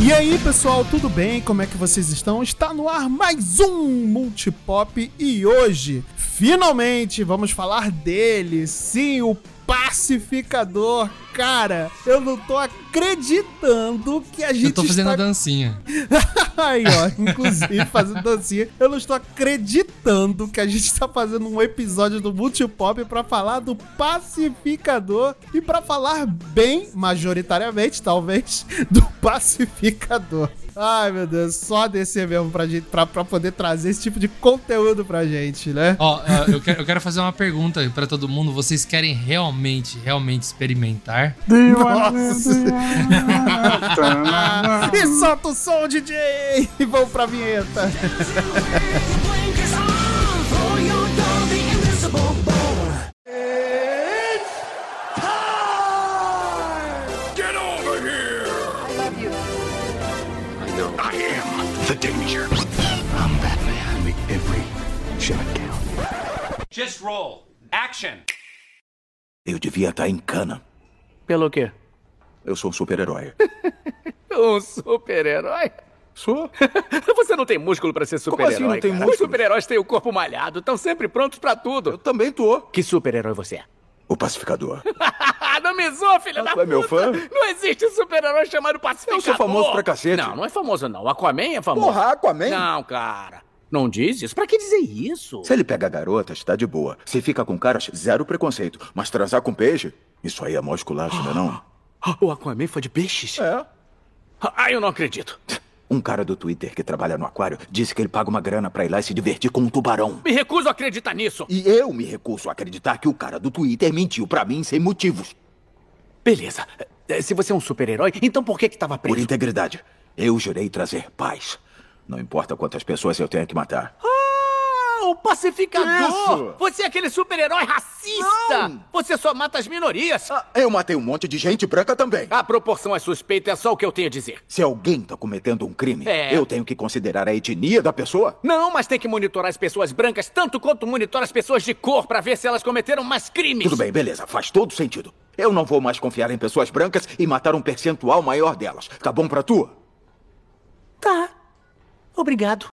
E aí, pessoal, tudo bem? Como é que vocês estão? Está no ar mais um Multipop e hoje, finalmente, vamos falar dele. Sim, o pacificador. Cara, eu não tô acreditando que a gente. Eu tô fazendo está... dancinha. Aí, ó, inclusive fazendo dancinha. Eu não estou acreditando que a gente está fazendo um episódio do Multipop para falar do pacificador e para falar bem, majoritariamente, talvez, do pacificador. Ai, meu Deus, só descer mesmo pra, gente, pra, pra poder trazer esse tipo de conteúdo pra gente, né? Ó, uh, eu, quero, eu quero fazer uma pergunta pra todo mundo. Vocês querem realmente, realmente experimentar? Nossa! e solta o som, DJ! E vamos pra vinheta! danger. I'm Batman. Make every shot count. Just roll. Action. Eu devia estar em cana. Pelo quê? Eu sou um super-herói. um super-herói? Sou? Você não tem músculo para ser super-herói. Como assim não tem músculo? Os super-heróis têm o corpo malhado, estão sempre prontos para tudo. Eu também tô. Que super-herói você é? O pacificador. não me zoa, filha ah, da puta. é meu fã? Não existe super-herói chamado pacificador. Eu sou famoso pra cacete. Não, não é famoso não. Aquaman é famoso. Porra, Aquaman? Não, cara. Não diz isso? Pra que dizer isso? Se ele pega garotas, tá de boa. Se fica com caras, zero preconceito. Mas transar com peixe, isso aí é mó esculacho, não é não? O Aquaman foi de peixes? É. Ah, eu não acredito. Um cara do Twitter que trabalha no aquário disse que ele paga uma grana pra ir lá e se divertir com um tubarão. Me recuso a acreditar nisso. E eu me recuso a acreditar que o cara do Twitter mentiu pra mim sem motivos. Beleza. Eh, se você é um super-herói, então por que que tava preso? Por integridade. Eu jurei trazer paz. Não importa quantas pessoas eu tenha que matar. Ah! O pacificador! Isso. Você é aquele super-herói racista! Não. Você só mata as minorias! Ah, eu matei um monte de gente branca também. A proporção é suspeita, é só o que eu tenho a dizer. Se alguém tá cometendo um crime, é. eu tenho que considerar a etnia da pessoa? Não, mas tem que monitorar as pessoas brancas tanto quanto monitorar as pessoas de cor para ver se elas cometeram mais crimes. Tudo bem, beleza, faz todo sentido. Eu não vou mais confiar em pessoas brancas e matar um percentual maior delas. Tá bom pra tu? Tá. Obrigado.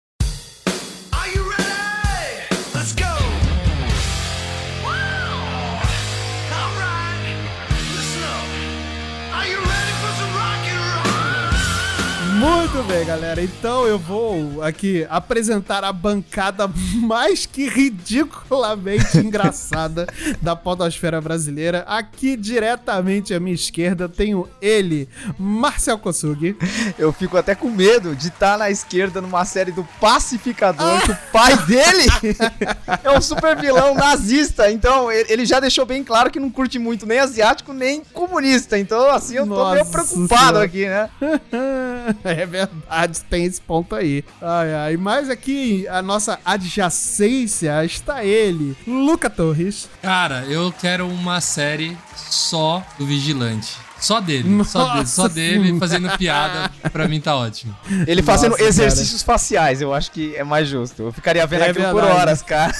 Boa. Muito bem, galera. Então eu vou aqui apresentar a bancada mais que ridiculamente engraçada da podosfera brasileira. Aqui diretamente à minha esquerda tenho ele, Marcel Kosugi. Eu fico até com medo de estar tá na esquerda numa série do Pacificador, ah. que o pai dele é um super vilão nazista. Então ele já deixou bem claro que não curte muito nem asiático nem comunista. Então assim eu tô Nossa meio preocupado senhora. aqui, né? É verdade, tem esse ponto aí. Ai, ai. Mas aqui, a nossa adjacência está ele, Luca Torres. Cara, eu quero uma série só do Vigilante. Só dele, Nossa só dele, só dele fazendo piada, pra mim tá ótimo. Ele fazendo Nossa, exercícios cara. faciais, eu acho que é mais justo. Eu ficaria vendo é aquilo verdade. por horas, cara.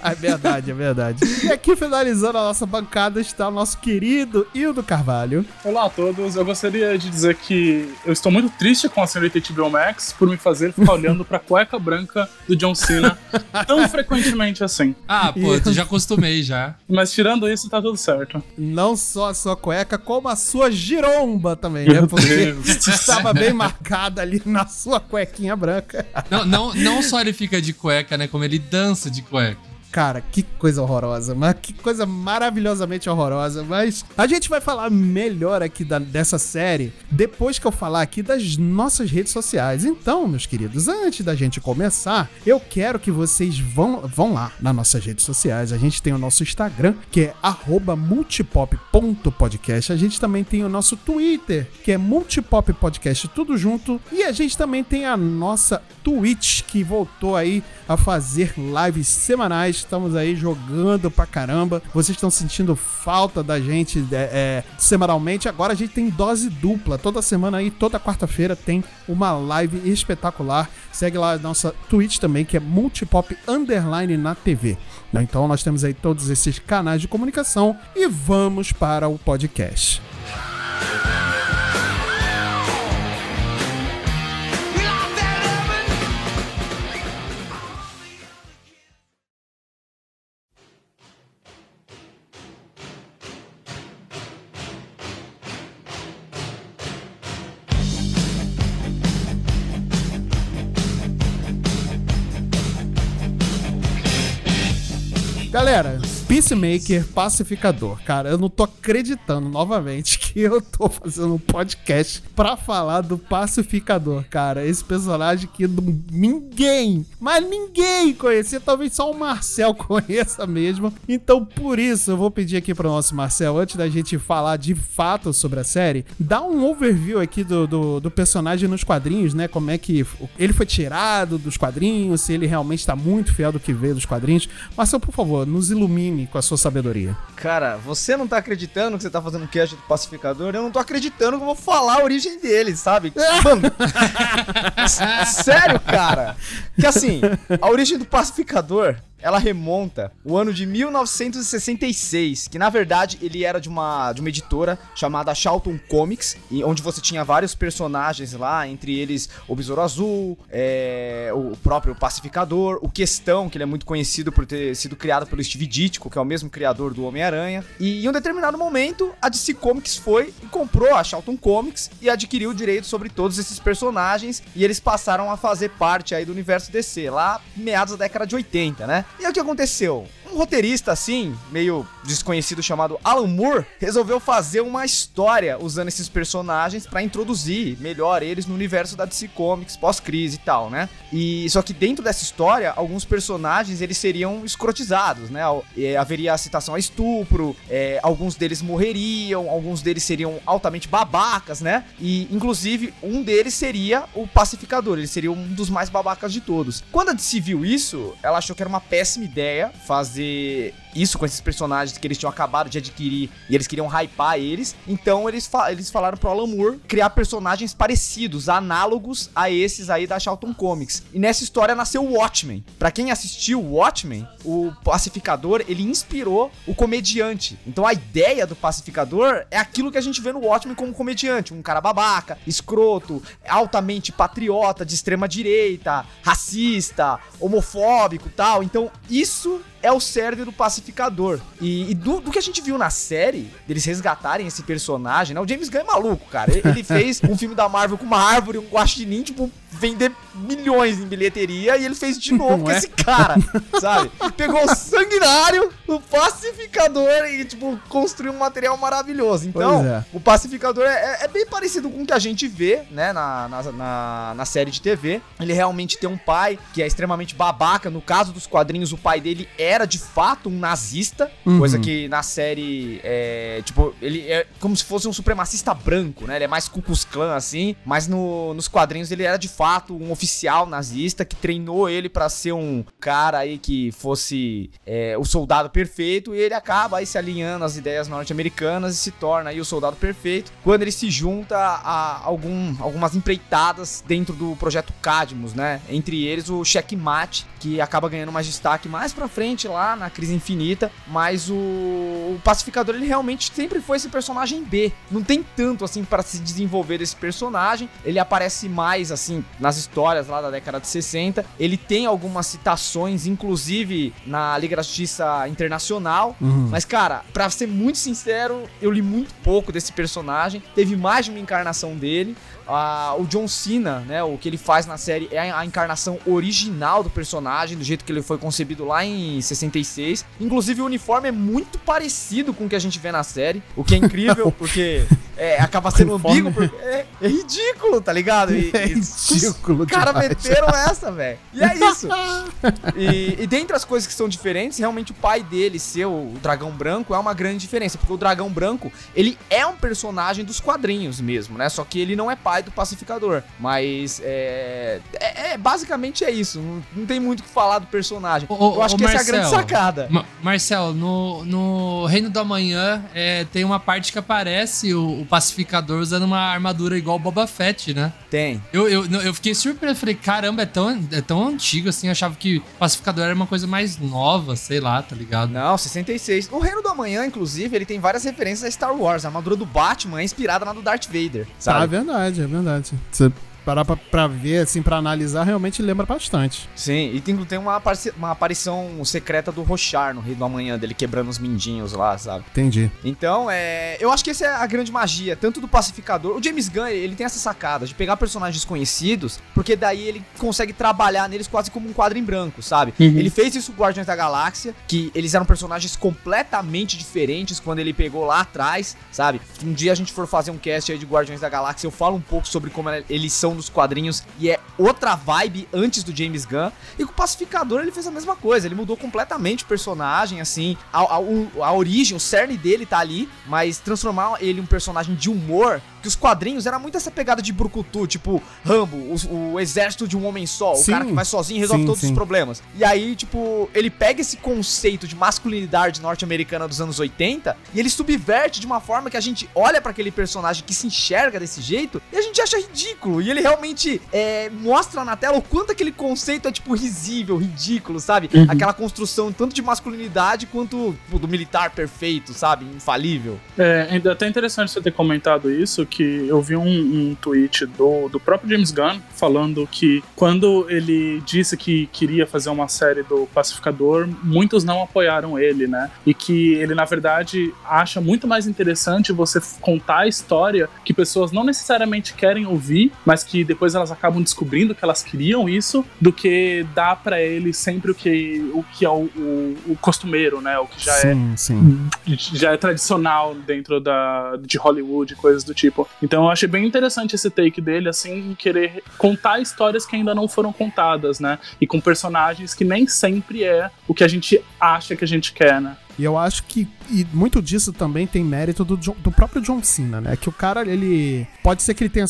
É verdade, é verdade. E aqui finalizando a nossa bancada está o nosso querido Hildo Carvalho. Olá a todos, eu gostaria de dizer que eu estou muito triste com a senhorita HBO Max por me fazer ficar olhando pra cueca branca do John Cena tão frequentemente assim. Ah, pô, tu já acostumei já. Mas tirando isso, tá tudo certo. Não só a sua cueca, como a sua giromba também, né? Porque estava bem marcada ali na sua cuequinha branca. Não, não, não só ele fica de cueca, né? Como ele dança de cueca. Cara, que coisa horrorosa, mas que coisa maravilhosamente horrorosa. Mas a gente vai falar melhor aqui da, dessa série depois que eu falar aqui das nossas redes sociais. Então, meus queridos, antes da gente começar, eu quero que vocês vão, vão lá nas nossas redes sociais. A gente tem o nosso Instagram, que é multipop.podcast. A gente também tem o nosso Twitter, que é multipoppodcast, tudo junto. E a gente também tem a nossa Twitch, que voltou aí a fazer lives semanais estamos aí jogando pra caramba. Vocês estão sentindo falta da gente é, é, semanalmente. Agora a gente tem dose dupla. Toda semana aí, toda quarta-feira tem uma live espetacular. Segue lá a nossa Twitch também, que é Multipop Underline na TV. Então nós temos aí todos esses canais de comunicação e vamos para o podcast. Peacemaker, pacificador. Cara, eu não tô acreditando novamente que eu tô fazendo um podcast pra falar do pacificador, cara. Esse personagem que ninguém, mas ninguém conhecia, talvez só o Marcel conheça mesmo. Então, por isso, eu vou pedir aqui pro nosso Marcel, antes da gente falar de fato sobre a série, dá um overview aqui do, do, do personagem nos quadrinhos, né? Como é que ele foi tirado dos quadrinhos, se ele realmente tá muito fiel do que veio dos quadrinhos. Marcel, por favor, nos ilumine com a sua sabedoria. Cara, você não tá acreditando que você tá fazendo cast do pacificador? Eu não tô acreditando que eu vou falar a origem dele, sabe? Mano, sério, cara? Que assim, a origem do pacificador ela remonta o ano de 1966, que na verdade ele era de uma, de uma editora chamada Charlton Comics, onde você tinha vários personagens lá, entre eles o Besouro Azul, é, o próprio Pacificador, o Questão, que ele é muito conhecido por ter sido criado pelo Steve Ditko, que é o mesmo criador do Homem-Aranha. E em um determinado momento, a DC Comics foi e comprou a Charlton Comics e adquiriu o direito sobre todos esses personagens, e eles passaram a fazer parte aí do universo DC, lá meados da década de 80, né? E aí o que aconteceu? Um roteirista assim, meio desconhecido chamado Alan Moore, resolveu fazer uma história usando esses personagens para introduzir melhor eles no universo da DC Comics pós-crise e tal, né? E só que dentro dessa história, alguns personagens eles seriam escrotizados, né? É, haveria a citação a estupro, é, alguns deles morreriam, alguns deles seriam altamente babacas, né? E inclusive um deles seria o pacificador, ele seria um dos mais babacas de todos. Quando a DC viu isso, ela achou que era uma péssima ideia fazer fazer isso com esses personagens que eles tinham acabado de adquirir e eles queriam hypar eles. Então eles, fa eles falaram pro Alan Moore criar personagens parecidos, análogos a esses aí da Charlton Comics. E nessa história nasceu o Watchmen. Para quem assistiu o Watchmen, o pacificador, ele inspirou o comediante. Então a ideia do pacificador é aquilo que a gente vê no Watchmen como comediante, um cara babaca, escroto, altamente patriota, de extrema direita, racista, homofóbico, tal. Então isso é o cerne do pacificador. E, e do, do, que a gente viu na série, deles resgatarem esse personagem, né? O James Gunn é maluco, cara. Ele, ele fez um filme da Marvel com uma árvore, um guaxinim, tipo, vender milhões em bilheteria e ele fez de novo com é? esse cara, sabe? Pegou o sanguinário, o pacificador e, tipo, construiu um material maravilhoso. Então, é. o pacificador é, é, é, bem parecido com o que a gente vê, né, na, na, na, na, série de TV. Ele realmente tem um pai que é extremamente babaca. No caso dos quadrinhos, o pai dele era de fato um nazista, uhum. coisa que na série é, tipo, ele é como se fosse um supremacista branco, né? Ele é mais Ku Klux Klan, assim, mas no, nos quadrinhos ele era de fato um oficial nazista que treinou ele para ser um cara aí que fosse é, o soldado perfeito e ele acaba aí se alinhando às ideias norte-americanas e se torna aí o soldado perfeito quando ele se junta a algum, algumas empreitadas dentro do projeto Cadmus, né? Entre eles o Checkmate, que acaba ganhando mais destaque mais pra frente lá na Crise Infinita, mas o, o Pacificador ele realmente sempre foi esse personagem B. Não tem tanto assim para se desenvolver desse personagem. Ele aparece mais assim nas histórias lá da década de 60. Ele tem algumas citações, inclusive na Liga da Justiça Internacional. Uhum. Mas, cara, pra ser muito sincero, eu li muito pouco desse personagem. Teve mais de uma encarnação dele. Uh, o John Cena, né, o que ele faz na série é a encarnação original do personagem, do jeito que ele foi concebido lá em 66. Inclusive, o uniforme é muito parecido com o que a gente vê na série, o que é incrível, porque é, acaba sendo ambíguo, porque é, é, ridículo, tá ligado? E, é ridículo, Os caras meteram essa, velho. E é isso. e, e dentre as coisas que são diferentes, realmente o pai dele ser o dragão branco é uma grande diferença, porque o dragão branco, ele é um personagem dos quadrinhos mesmo, né? Só que ele não é pai do pacificador. Mas é, é, é basicamente é isso. Não, não, tem muito o que falar do personagem. O, Eu acho que Marcel, essa é a grande sacada. Ma Marcel, no, no Reino do Amanhã é, tem uma parte que aparece o, o, pacificador usando uma armadura igual o Boba Fett, né? Tem. Eu, eu, eu fiquei surpreso. Falei, caramba, é tão, é tão antigo assim. Eu achava que o pacificador era uma coisa mais nova, sei lá, tá ligado? Não, 66. O Reino do Amanhã, inclusive, ele tem várias referências a Star Wars. A armadura do Batman é inspirada na do Darth Vader, sabe? Ah, é verdade, é verdade. Você parar pra, pra ver, assim, pra analisar, realmente lembra bastante. Sim, e tem, tem uma, uma aparição secreta do Rochar no Rei do Amanhã, dele quebrando os mindinhos lá, sabe? Entendi. Então, é, eu acho que essa é a grande magia, tanto do Pacificador. O James Gunn, ele tem essa sacada de pegar personagens conhecidos, porque daí ele consegue trabalhar neles quase como um quadro em branco, sabe? Ele fez isso com Guardiões da Galáxia, que eles eram personagens completamente diferentes quando ele pegou lá atrás, sabe? Um dia a gente for fazer um cast aí de Guardiões da Galáxia, eu falo um pouco sobre como eles são nos quadrinhos e é outra vibe antes do James Gunn. E com o Pacificador ele fez a mesma coisa, ele mudou completamente o personagem, assim, a, a, a origem, o cerne dele tá ali, mas transformar ele em um personagem de humor, os quadrinhos era muito essa pegada de brucutu, tipo Rambo, o, o exército de um homem só, Sim. o cara que vai sozinho e resolve Sim, todos sim. os problemas. E aí, tipo, ele pega esse conceito de masculinidade norte-americana dos anos 80 e ele subverte de uma forma que a gente olha pra aquele personagem que se enxerga desse jeito e a gente acha ridículo. E ele realmente é, mostra na tela o quanto aquele conceito é, tipo, risível, ridículo, sabe? Aquela construção tanto de masculinidade quanto tipo, do militar perfeito, sabe? Infalível. É ainda até interessante você ter comentado isso, que eu vi um, um tweet do, do próprio James Gunn falando que quando ele disse que queria fazer uma série do Pacificador, muitos não apoiaram ele, né? E que ele, na verdade, acha muito mais interessante você contar a história que pessoas não necessariamente querem ouvir, mas que depois elas acabam descobrindo que elas queriam isso, do que dar pra ele sempre o que, o que é o, o, o costumeiro, né? O que já é sim, sim. já é tradicional dentro da, de Hollywood, coisas do tipo. Então eu achei bem interessante esse take dele, assim, em querer contar histórias que ainda não foram contadas, né? E com personagens que nem sempre é o que a gente acha que a gente quer, né? E eu acho que e muito disso também tem mérito do, John- do próprio John Cena, né? Que o cara, ele. Pode ser que ele tenha.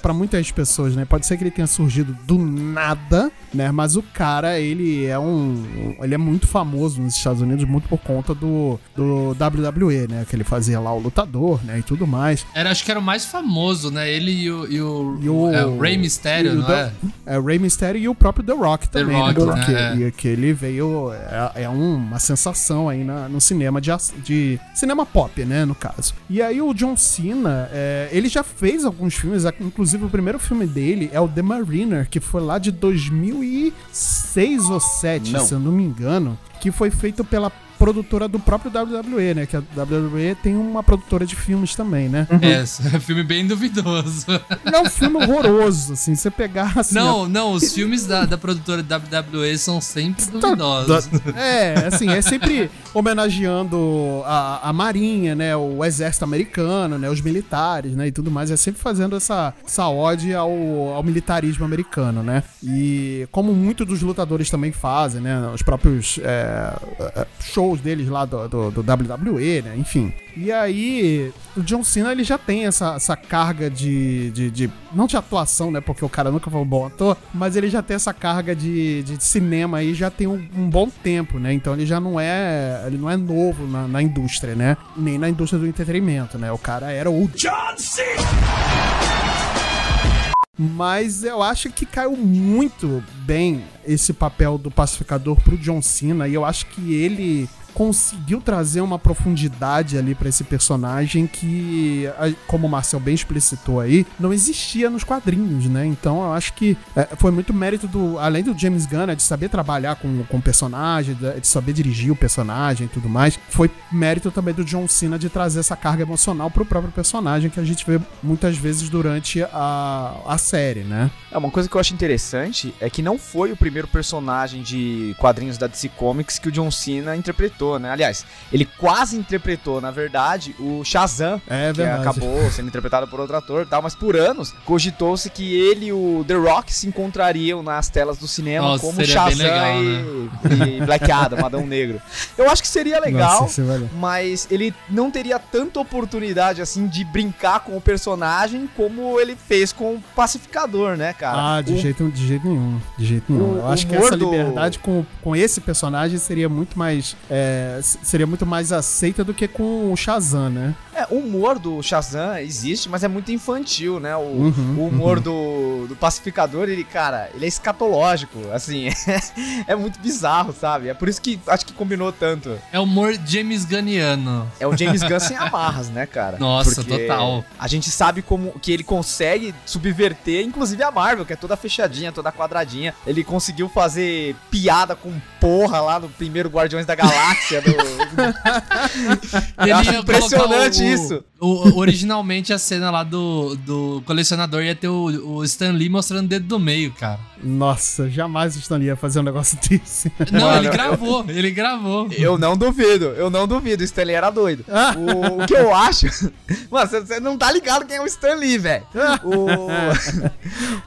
pra muitas pessoas, né? Pode ser que ele tenha surgido do nada, né? Mas o cara, ele é um. Ele é muito famoso nos Estados Unidos, muito por conta do, do WWE, né? Que ele fazia lá o lutador, né? E tudo mais. Era, acho que era o mais famoso, né? Ele e o, e o, E o- é, o Rey Mysterio, não The- é? É, o Rey Mysterio e o próprio The Rock The também, Rock, né? né? Que, É. e que ele veio. É, é uma sensação aí na- no cinema de, de. Cinema pop, né? No caso. E aí o John Cena, é, ele já fez alguns filmes, inclusive o primeiro filme dele é o The Mariner, que foi lá de 2006 ou 2007, Não. se eu não me engano, que foi feito pela produtora do próprio WWE, né? Que a WWE tem uma produtora de filmes também, né? É, é um filme bem duvidoso. Ele é um filme horroroso, assim, você pegar assim, não, não, os filmes da, da produtora WWE são sempre duvidosos. É, assim, é sempre homenageando a, a Marinha, né? O exército americano, né? Os militares, né? E tudo mais. É sempre fazendo essa, essa ode ao, ao militarismo americano, né? E como muitos dos lutadores também fazem, né? Os próprios é, é, shows deles lá do, do, do WWE, né? Enfim. E aí, o John Cena, ele já tem essa, essa carga de, de, de- Não de atuação, né? Porque o cara nunca foi um bom ator, mas ele já tem essa carga de, de cinema aí já tem um, um bom tempo, né? Então ele já não é. Ele não é novo na, na indústria, né? Nem na indústria do entretenimento, né? O cara era o. John Cena! Mas eu acho que caiu muito bem esse papel do pacificador pro John Cena e eu acho que ele conseguiu trazer uma profundidade ali pra esse personagem que, como o Marcel bem explicitou aí, não existia nos quadrinhos, né? Então eu acho que é, foi muito mérito do, além do James Gunn, né, de saber trabalhar com, com o personagem, de saber dirigir o personagem e tudo mais, foi mérito também do John Cena de trazer essa carga emocional pro próprio personagem que a gente vê muitas vezes durante a, a série, né? É, uma coisa que eu acho interessante é que não foi o primeiro personagem de quadrinhos da DC Comics que o John Cena interpretou, né? Aliás, ele quase interpretou, na verdade, o Shazam, É que acabou sendo interpretado por outro ator e tal, mas por anos cogitou-se que ele e o The Rock se encontrariam nas telas do cinema Nossa, como Shazam legal, e, e Black Adam, Adão Negro. Eu acho que seria legal, Nossa, ver. mas ele não teria tanta oportunidade assim de brincar com o personagem como ele fez com o pacificador, né, cara? Ah, de, O- jeito, de jeito nenhum. De jeito nenhum. o Eu acho que essa do- liberdade com, com esse personagem seria muito mais. é, s- seria muito mais aceita do que com o Shazam, né? É, É, o humor do Shazam existe, mas é muito infantil, né? O, uhum, o humor uhum. do, do pacificador, ele, cara, ele é escatológico, assim, é, muito bizarro, sabe? É por isso que acho que combinou tanto. É o humor James Gunniano. É o James Gunn sem amarras, né, cara? Nossa, Porque total. A gente sabe como que ele consegue subverter, inclusive a Marvel, que é toda fechadinha, toda quadradinha. Ele conseguiu fazer piada com porra lá no primeiro Guardiões da Galáxia. Do... Acho impressionante isso. O, originalmente a cena lá do, do colecionador ia ter o, o Stan Lee mostrando o dedo do meio, cara. Nossa, jamais o Stan Lee ia fazer um negócio desse. Não, Mano, ele gravou, ele gravou. Eu não duvido, eu não duvido. O Stan Lee era doido. o, o, que eu acho. Mano, você não tá ligado quem é o Stan Lee, velho. O,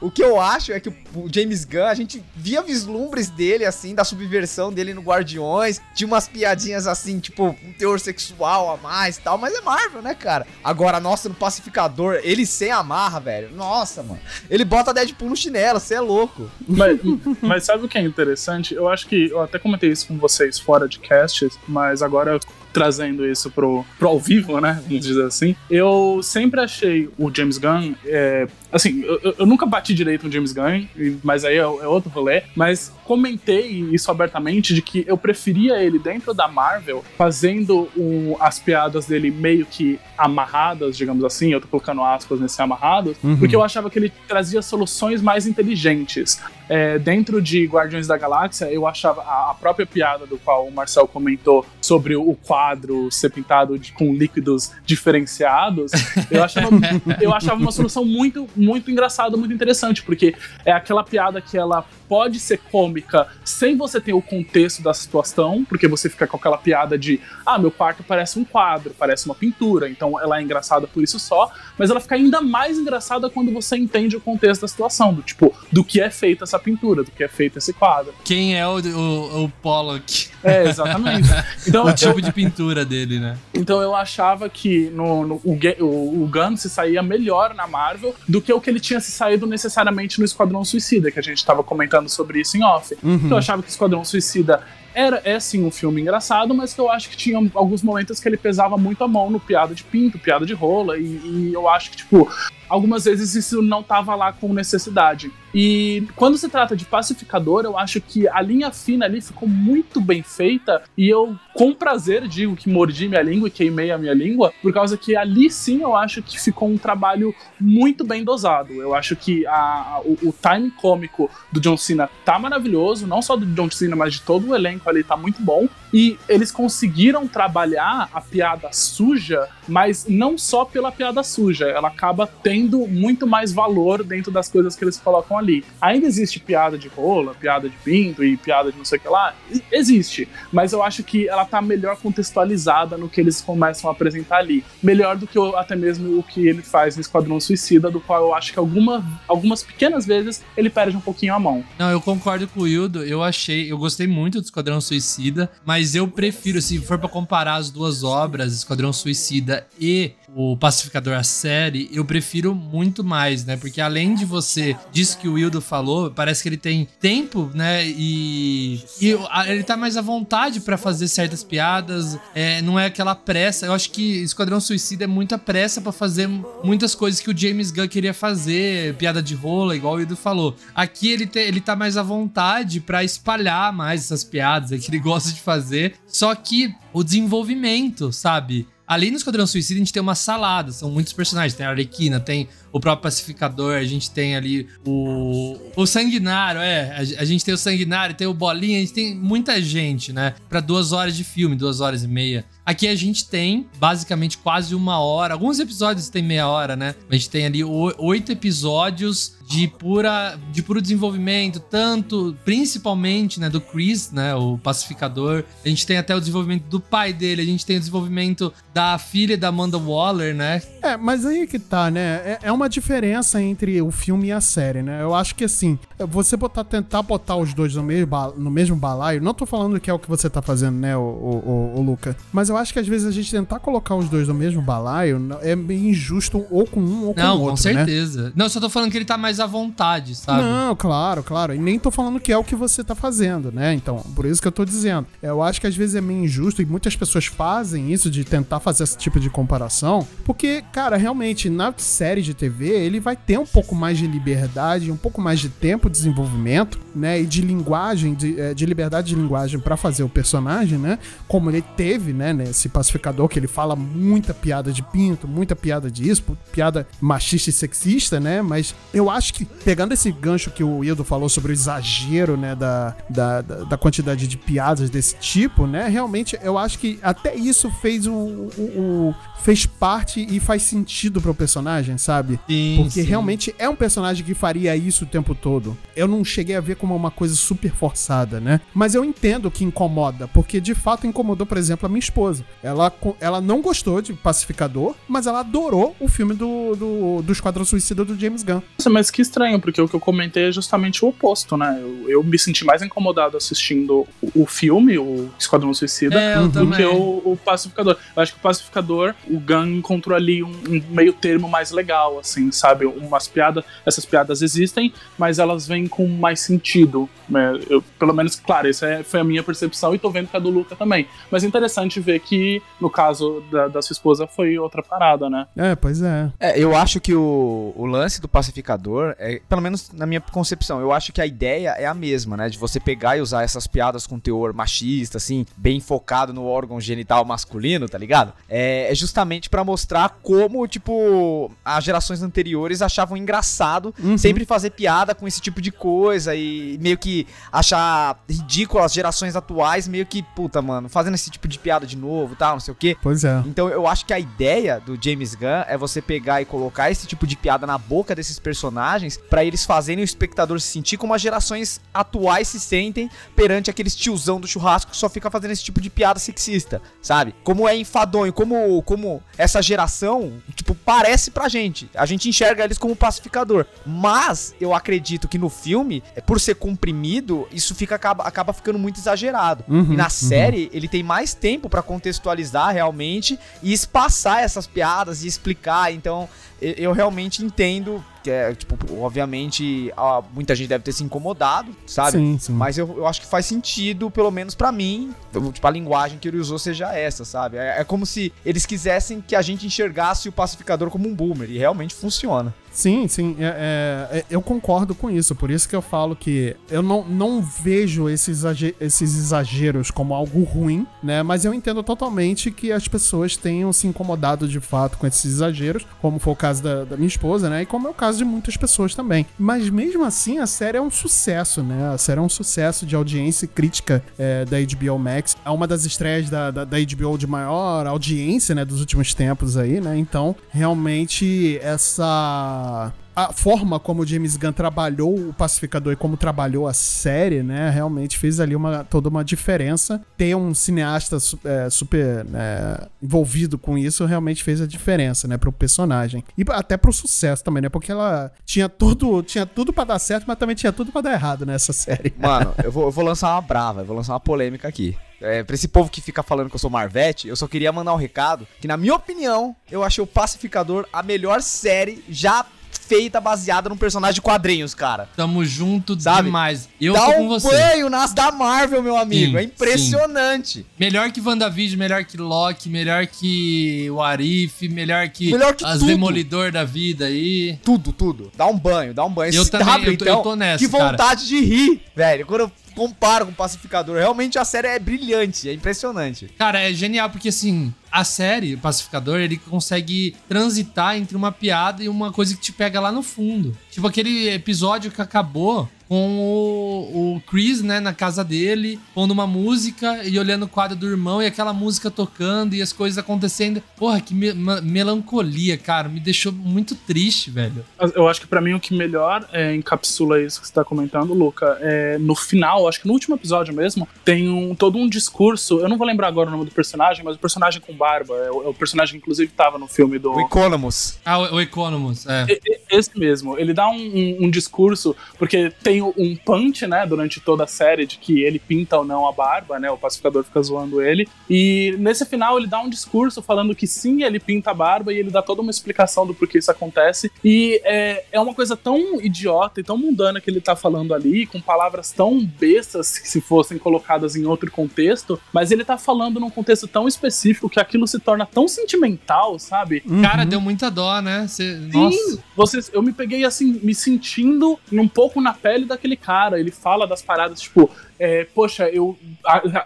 o que eu acho é que o James Gunn, a gente via vislumbres dele, assim, da subversão dele no Guardiões. Tinha umas piadinhas assim, tipo, um teor sexual a mais e tal, mas é Marvel, né, cara? Agora, nossa, no Pacificador, ele sem amarra, velho. Nossa, mano. Ele bota Deadpool no chinelo, você é louco. Mas, mas sabe o que é interessante? Eu acho que eu até comentei isso com vocês fora de casts, mas agora trazendo isso pro, pro ao vivo, né? Vamos dizer assim. Eu sempre achei o James Gunn. É, assim, eu, eu, nunca bati direito no James Gunn, mas aí é, é, outro rolê. Mas comentei isso abertamente de que eu preferia ele dentro da Marvel, fazendo um, as piadas dele meio que amarradas, digamos assim. Eu tô colocando aspas nesse amarrados, uhum. porque eu achava que ele trazia soluções mais inteligentes. É, dentro de Guardiões da Galáxia, eu achava a, a, própria piada do qual o Marcel comentou sobre o, quadro ser pintado de, com líquidos diferenciados, eu achava, eu achava uma solução muito, muito engraçada, muito interessante, porque é aquela piada que ela pode ser cômica sem você ter o contexto da situação, porque você fica com aquela piada de ah, meu quarto parece um quadro, parece uma pintura, então ela é engraçada por isso só, mas ela fica ainda mais engraçada quando você entende o contexto da situação, do tipo, do que é feita essa pintura, do que é feito esse quadro. Quem é o, o, o Pollock? É, exatamente. Então, o tipo de pintura dele, né? Então eu achava que no, no o, o, o Gunn se saía melhor na Marvel do que o que ele tinha se saído necessariamente no Esquadrão Suicida, que a gente tava comentando sobre isso em off. Uhum. Então eu achava que Esquadrão Suicida era, é sim um filme engraçado, mas que eu acho que tinha alguns momentos que ele pesava muito a mão no piada de pinto, piada de rola, e, e eu acho que, tipo, algumas vezes isso não tava lá com necessidade. E quando se trata de pacificador, eu acho que a linha fina ali ficou muito bem feita e eu, com prazer, digo que mordi minha língua e queimei a minha língua, por causa que ali sim eu acho que ficou um trabalho muito bem dosado. Eu acho que a, o, o time cômico do John Cena tá maravilhoso, não só do John Cena, mas de todo o elenco ali tá muito bom. E eles conseguiram trabalhar a piada suja, mas não só pela piada suja, ela acaba tendo muito mais valor dentro das coisas que eles colocam ali. Ainda existe piada de rola, piada de pinto e piada de não sei o que lá. Existe. Mas eu acho que ela tá melhor contextualizada no que eles começam a apresentar ali. Melhor do que até mesmo o que ele faz no Esquadrão Suicida, do qual eu acho que alguma, algumas pequenas vezes ele perde um pouquinho a mão. Não, eu concordo com o Hildo. Eu achei, eu gostei muito do Esquadrão Suicida, mas eu prefiro, se for para comparar as duas obras, Esquadrão Suicida e o Pacificador a série, eu prefiro muito mais, né? Porque além de você, disso que o Wildo falou, parece que ele tem tempo, né? E, e ele tá mais à vontade para fazer certas piadas, é, não é aquela pressa. Eu acho que Esquadrão Suicida é muita pressa para fazer muitas coisas que o James Gunn queria fazer, piada de rola, igual o Wildo falou. Aqui ele, te, ele tá mais à vontade para espalhar mais essas piadas é que ele gosta de fazer, só que o desenvolvimento, sabe? Ali no Esquadrão Suicida a gente tem uma salada, são muitos personagens. Tem a Arlequina, tem o próprio Pacificador, a gente tem ali o. O Sanguinário, é. A, a, gente tem o Sanguinário, tem o Bolinha, a gente tem muita gente, né? Pra duas horas de filme, duas horas e meia. Aqui a gente tem basicamente quase uma hora. Alguns episódios tem meia hora, né? A gente tem ali oito episódios de pura de puro desenvolvimento, tanto principalmente, né, do Chris, né, o pacificador. A gente tem até o desenvolvimento do pai dele, a gente tem o desenvolvimento da filha da Amanda Waller, né? É, mas aí que tá, né? É, é uma diferença entre o filme e a série, né? Eu acho que assim, você botar, tentar botar os dois no mesmo, no mesmo balaio, não tô falando que é o que você tá fazendo, né, o, o, o, o Luca, mas eu acho que às vezes a gente tentar colocar os dois no mesmo balaio é meio injusto ou com um ou com o outro, Não, com né? certeza. Não, só tô falando que ele tá mais à vontade, sabe? Não, claro, claro. E nem tô falando que é o que você tá fazendo, né? Então, por isso que eu tô dizendo. Eu acho que às vezes é meio injusto e muitas pessoas fazem isso de tentar fazer esse tipo de comparação, porque, cara, realmente, na série de TV, ele vai ter um pouco mais de liberdade, um pouco mais de tempo de desenvolvimento, né? E de linguagem, de, eh, de liberdade de linguagem para fazer o personagem, né? Como ele teve, né? Nesse pacificador, que ele fala muita piada de pinto, muita piada disso, piada machista e sexista, né? Mas eu acho que, pegando esse gancho que o Ildo falou sobre o exagero, né? Da, da, da, da quantidade de piadas desse tipo, né? Realmente, eu acho que até isso fez o, o, o fez parte e faz sentido pro personagem, sabe? Sim, Porque sim. realmente é um personagem que faria isso o tempo todo. Eu não cheguei a ver como uma coisa super forçada, né? Mas eu entendo que incomoda, porque de fato incomodou, por exemplo, a minha esposa. Ela, ela não gostou de Pacificador, mas ela adorou o filme do, do, do Esquadrão Suicida do James Gunn. Nossa, mas que estranho, porque o que eu comentei é justamente o oposto, né? Eu, eu me senti mais incomodado assistindo o, o filme, o Esquadrão Suicida, É, do também. que o, o Pacificador. Eu acho que o Pacificador, o Gunn encontrou ali um, um meio termo mais legal, assim, sabe? Umas piadas, essas piadas existem, mas elas vêm com mais sentido, né? Eu, pelo menos, claro, essa é- foi a minha percepção e tô vendo que a do Luca também. Mas é interessante ver que, no caso da, da sua esposa, foi outra parada, né? É, pois é. É, eu acho que o, o lance do pacificador, é, pelo menos na minha concepção, eu acho que a ideia é a mesma, né? De você pegar e usar essas piadas com teor machista, assim, bem focado no órgão genital masculino, tá ligado? É, é justamente pra mostrar como, tipo, as gerações anteriores achavam engraçado Uhum. sempre fazer piada com esse tipo de coisa e meio que achar ridículo as gerações atuais, meio que, puta, mano, fazendo esse tipo de piada de novo e tal, não sei o quê. Pois é. Então eu acho que a ideia do James Gunn é você pegar e colocar esse tipo de piada na boca desses personagens pra eles fazerem o espectador se sentir como as gerações atuais se sentem perante aqueles tiozão do churrasco que só fica fazendo esse tipo de piada sexista, sabe? Como é enfadonho, como como essa geração, tipo, parece pra gente. A gente enxerga eles como pacificador. Mas eu acredito que no filme, é, por ser comprimido, isso fica acaba, acaba ficando muito exagerado. Uhum, e na uhum. série, ele tem mais tempo pra contextualizar realmente e espaçar essas piadas e explicar. Então, eu realmente entendo que é, tipo, obviamente, muita gente deve ter se incomodado, sabe? Sim, sim. Mas eu, eu acho que faz sentido, pelo menos pra mim, tipo, a linguagem que ele usou seja essa, sabe? É, é como se eles quisessem que a gente enxergasse o pacificador como um boomer, e realmente funciona. Sim, sim, é- é- é- eu concordo com isso. Por isso que eu falo que eu não, não vejo esses, esses exageros como algo ruim, né? Mas eu entendo totalmente que as pessoas tenham se incomodado de fato com esses exageros, como foi o caso da, da minha esposa, né? E como é o caso de muitas pessoas também. Mas mesmo assim, a série é um sucesso, né? A série é um sucesso de audiência e crítica é, da HBO Max. É uma das estreias da, da, da HBO de maior audiência, né? Dos últimos tempos aí, né? Então, realmente, essa a forma como o James Gunn trabalhou o Pacificador e como trabalhou a série, né, realmente fez ali uma, toda uma diferença. Ter um cineasta é, super é, envolvido com isso realmente fez a diferença, né, pro personagem. E até pro sucesso também, né, porque ela tinha tudo, tinha tudo para dar certo, mas também tinha tudo para dar errado nessa série. Mano, eu vou, eu vou lançar uma brava, eu vou lançar uma polêmica aqui. É, pra esse povo que fica falando que eu sou Marvete, eu só queria mandar um recado que, na minha opinião, eu achei o Pacificador a melhor série já feita baseada num personagem de quadrinhos, cara. Tamo junto Sabe? demais. Eu Dá tô com um você. banho nas da Marvel, meu amigo. Sim, é impressionante. Melhor que WandaVision, melhor que Loki, melhor que o Arif, melhor que, Melhor que as tudo. Demolidor da vida aí. Tudo, tudo. Dá um banho, dá um banho. Eu Esse também, W, eu tô- eu tô nessa, Que vontade de rir, velho. Quando eu comparo com o Pacificador, realmente a série é brilhante, é impressionante. Cara, é genial porque assim, a série, Pacificador, ele consegue transitar entre uma piada e uma coisa que te pega lá no fundo. Tipo aquele episódio que acabou com o, o Chris, né, na casa dele, pondo uma música e olhando o quadro do irmão e aquela música tocando e as coisas acontecendo. Porra, que me- melancolia, cara. Me deixou muito triste, velho. Eu acho que pra mim o que melhor é, encapsula isso que você tá comentando, Luca, é no final, acho que no último episódio mesmo, tem um, todo um discurso. Eu não vou lembrar agora o nome do personagem, mas o personagem com barba. É o, é o personagem que, inclusive, tava no filme do. O Economus. Ah, o, o Economus, é. Esse mesmo. Ele dá um, um, um, discurso, porque tem um punch, né, durante toda a série, de que ele pinta ou não a barba, né? O pacificador fica zoando ele. E nesse final ele dá um discurso falando que sim, ele pinta a barba e ele dá toda uma explicação do porquê isso acontece. E é, é uma coisa tão idiota e tão mundana que ele tá falando ali, com palavras tão bestas que se fossem colocadas em outro contexto, mas ele tá falando num contexto tão específico que aquilo se torna tão sentimental, sabe? Uhum. Cara, deu muita dó, né? Cê, Sim, nossa. Vocês, eu me peguei assim, me sentindo um pouco na pele daquele cara. Ele fala das paradas, tipo, é, poxa, eu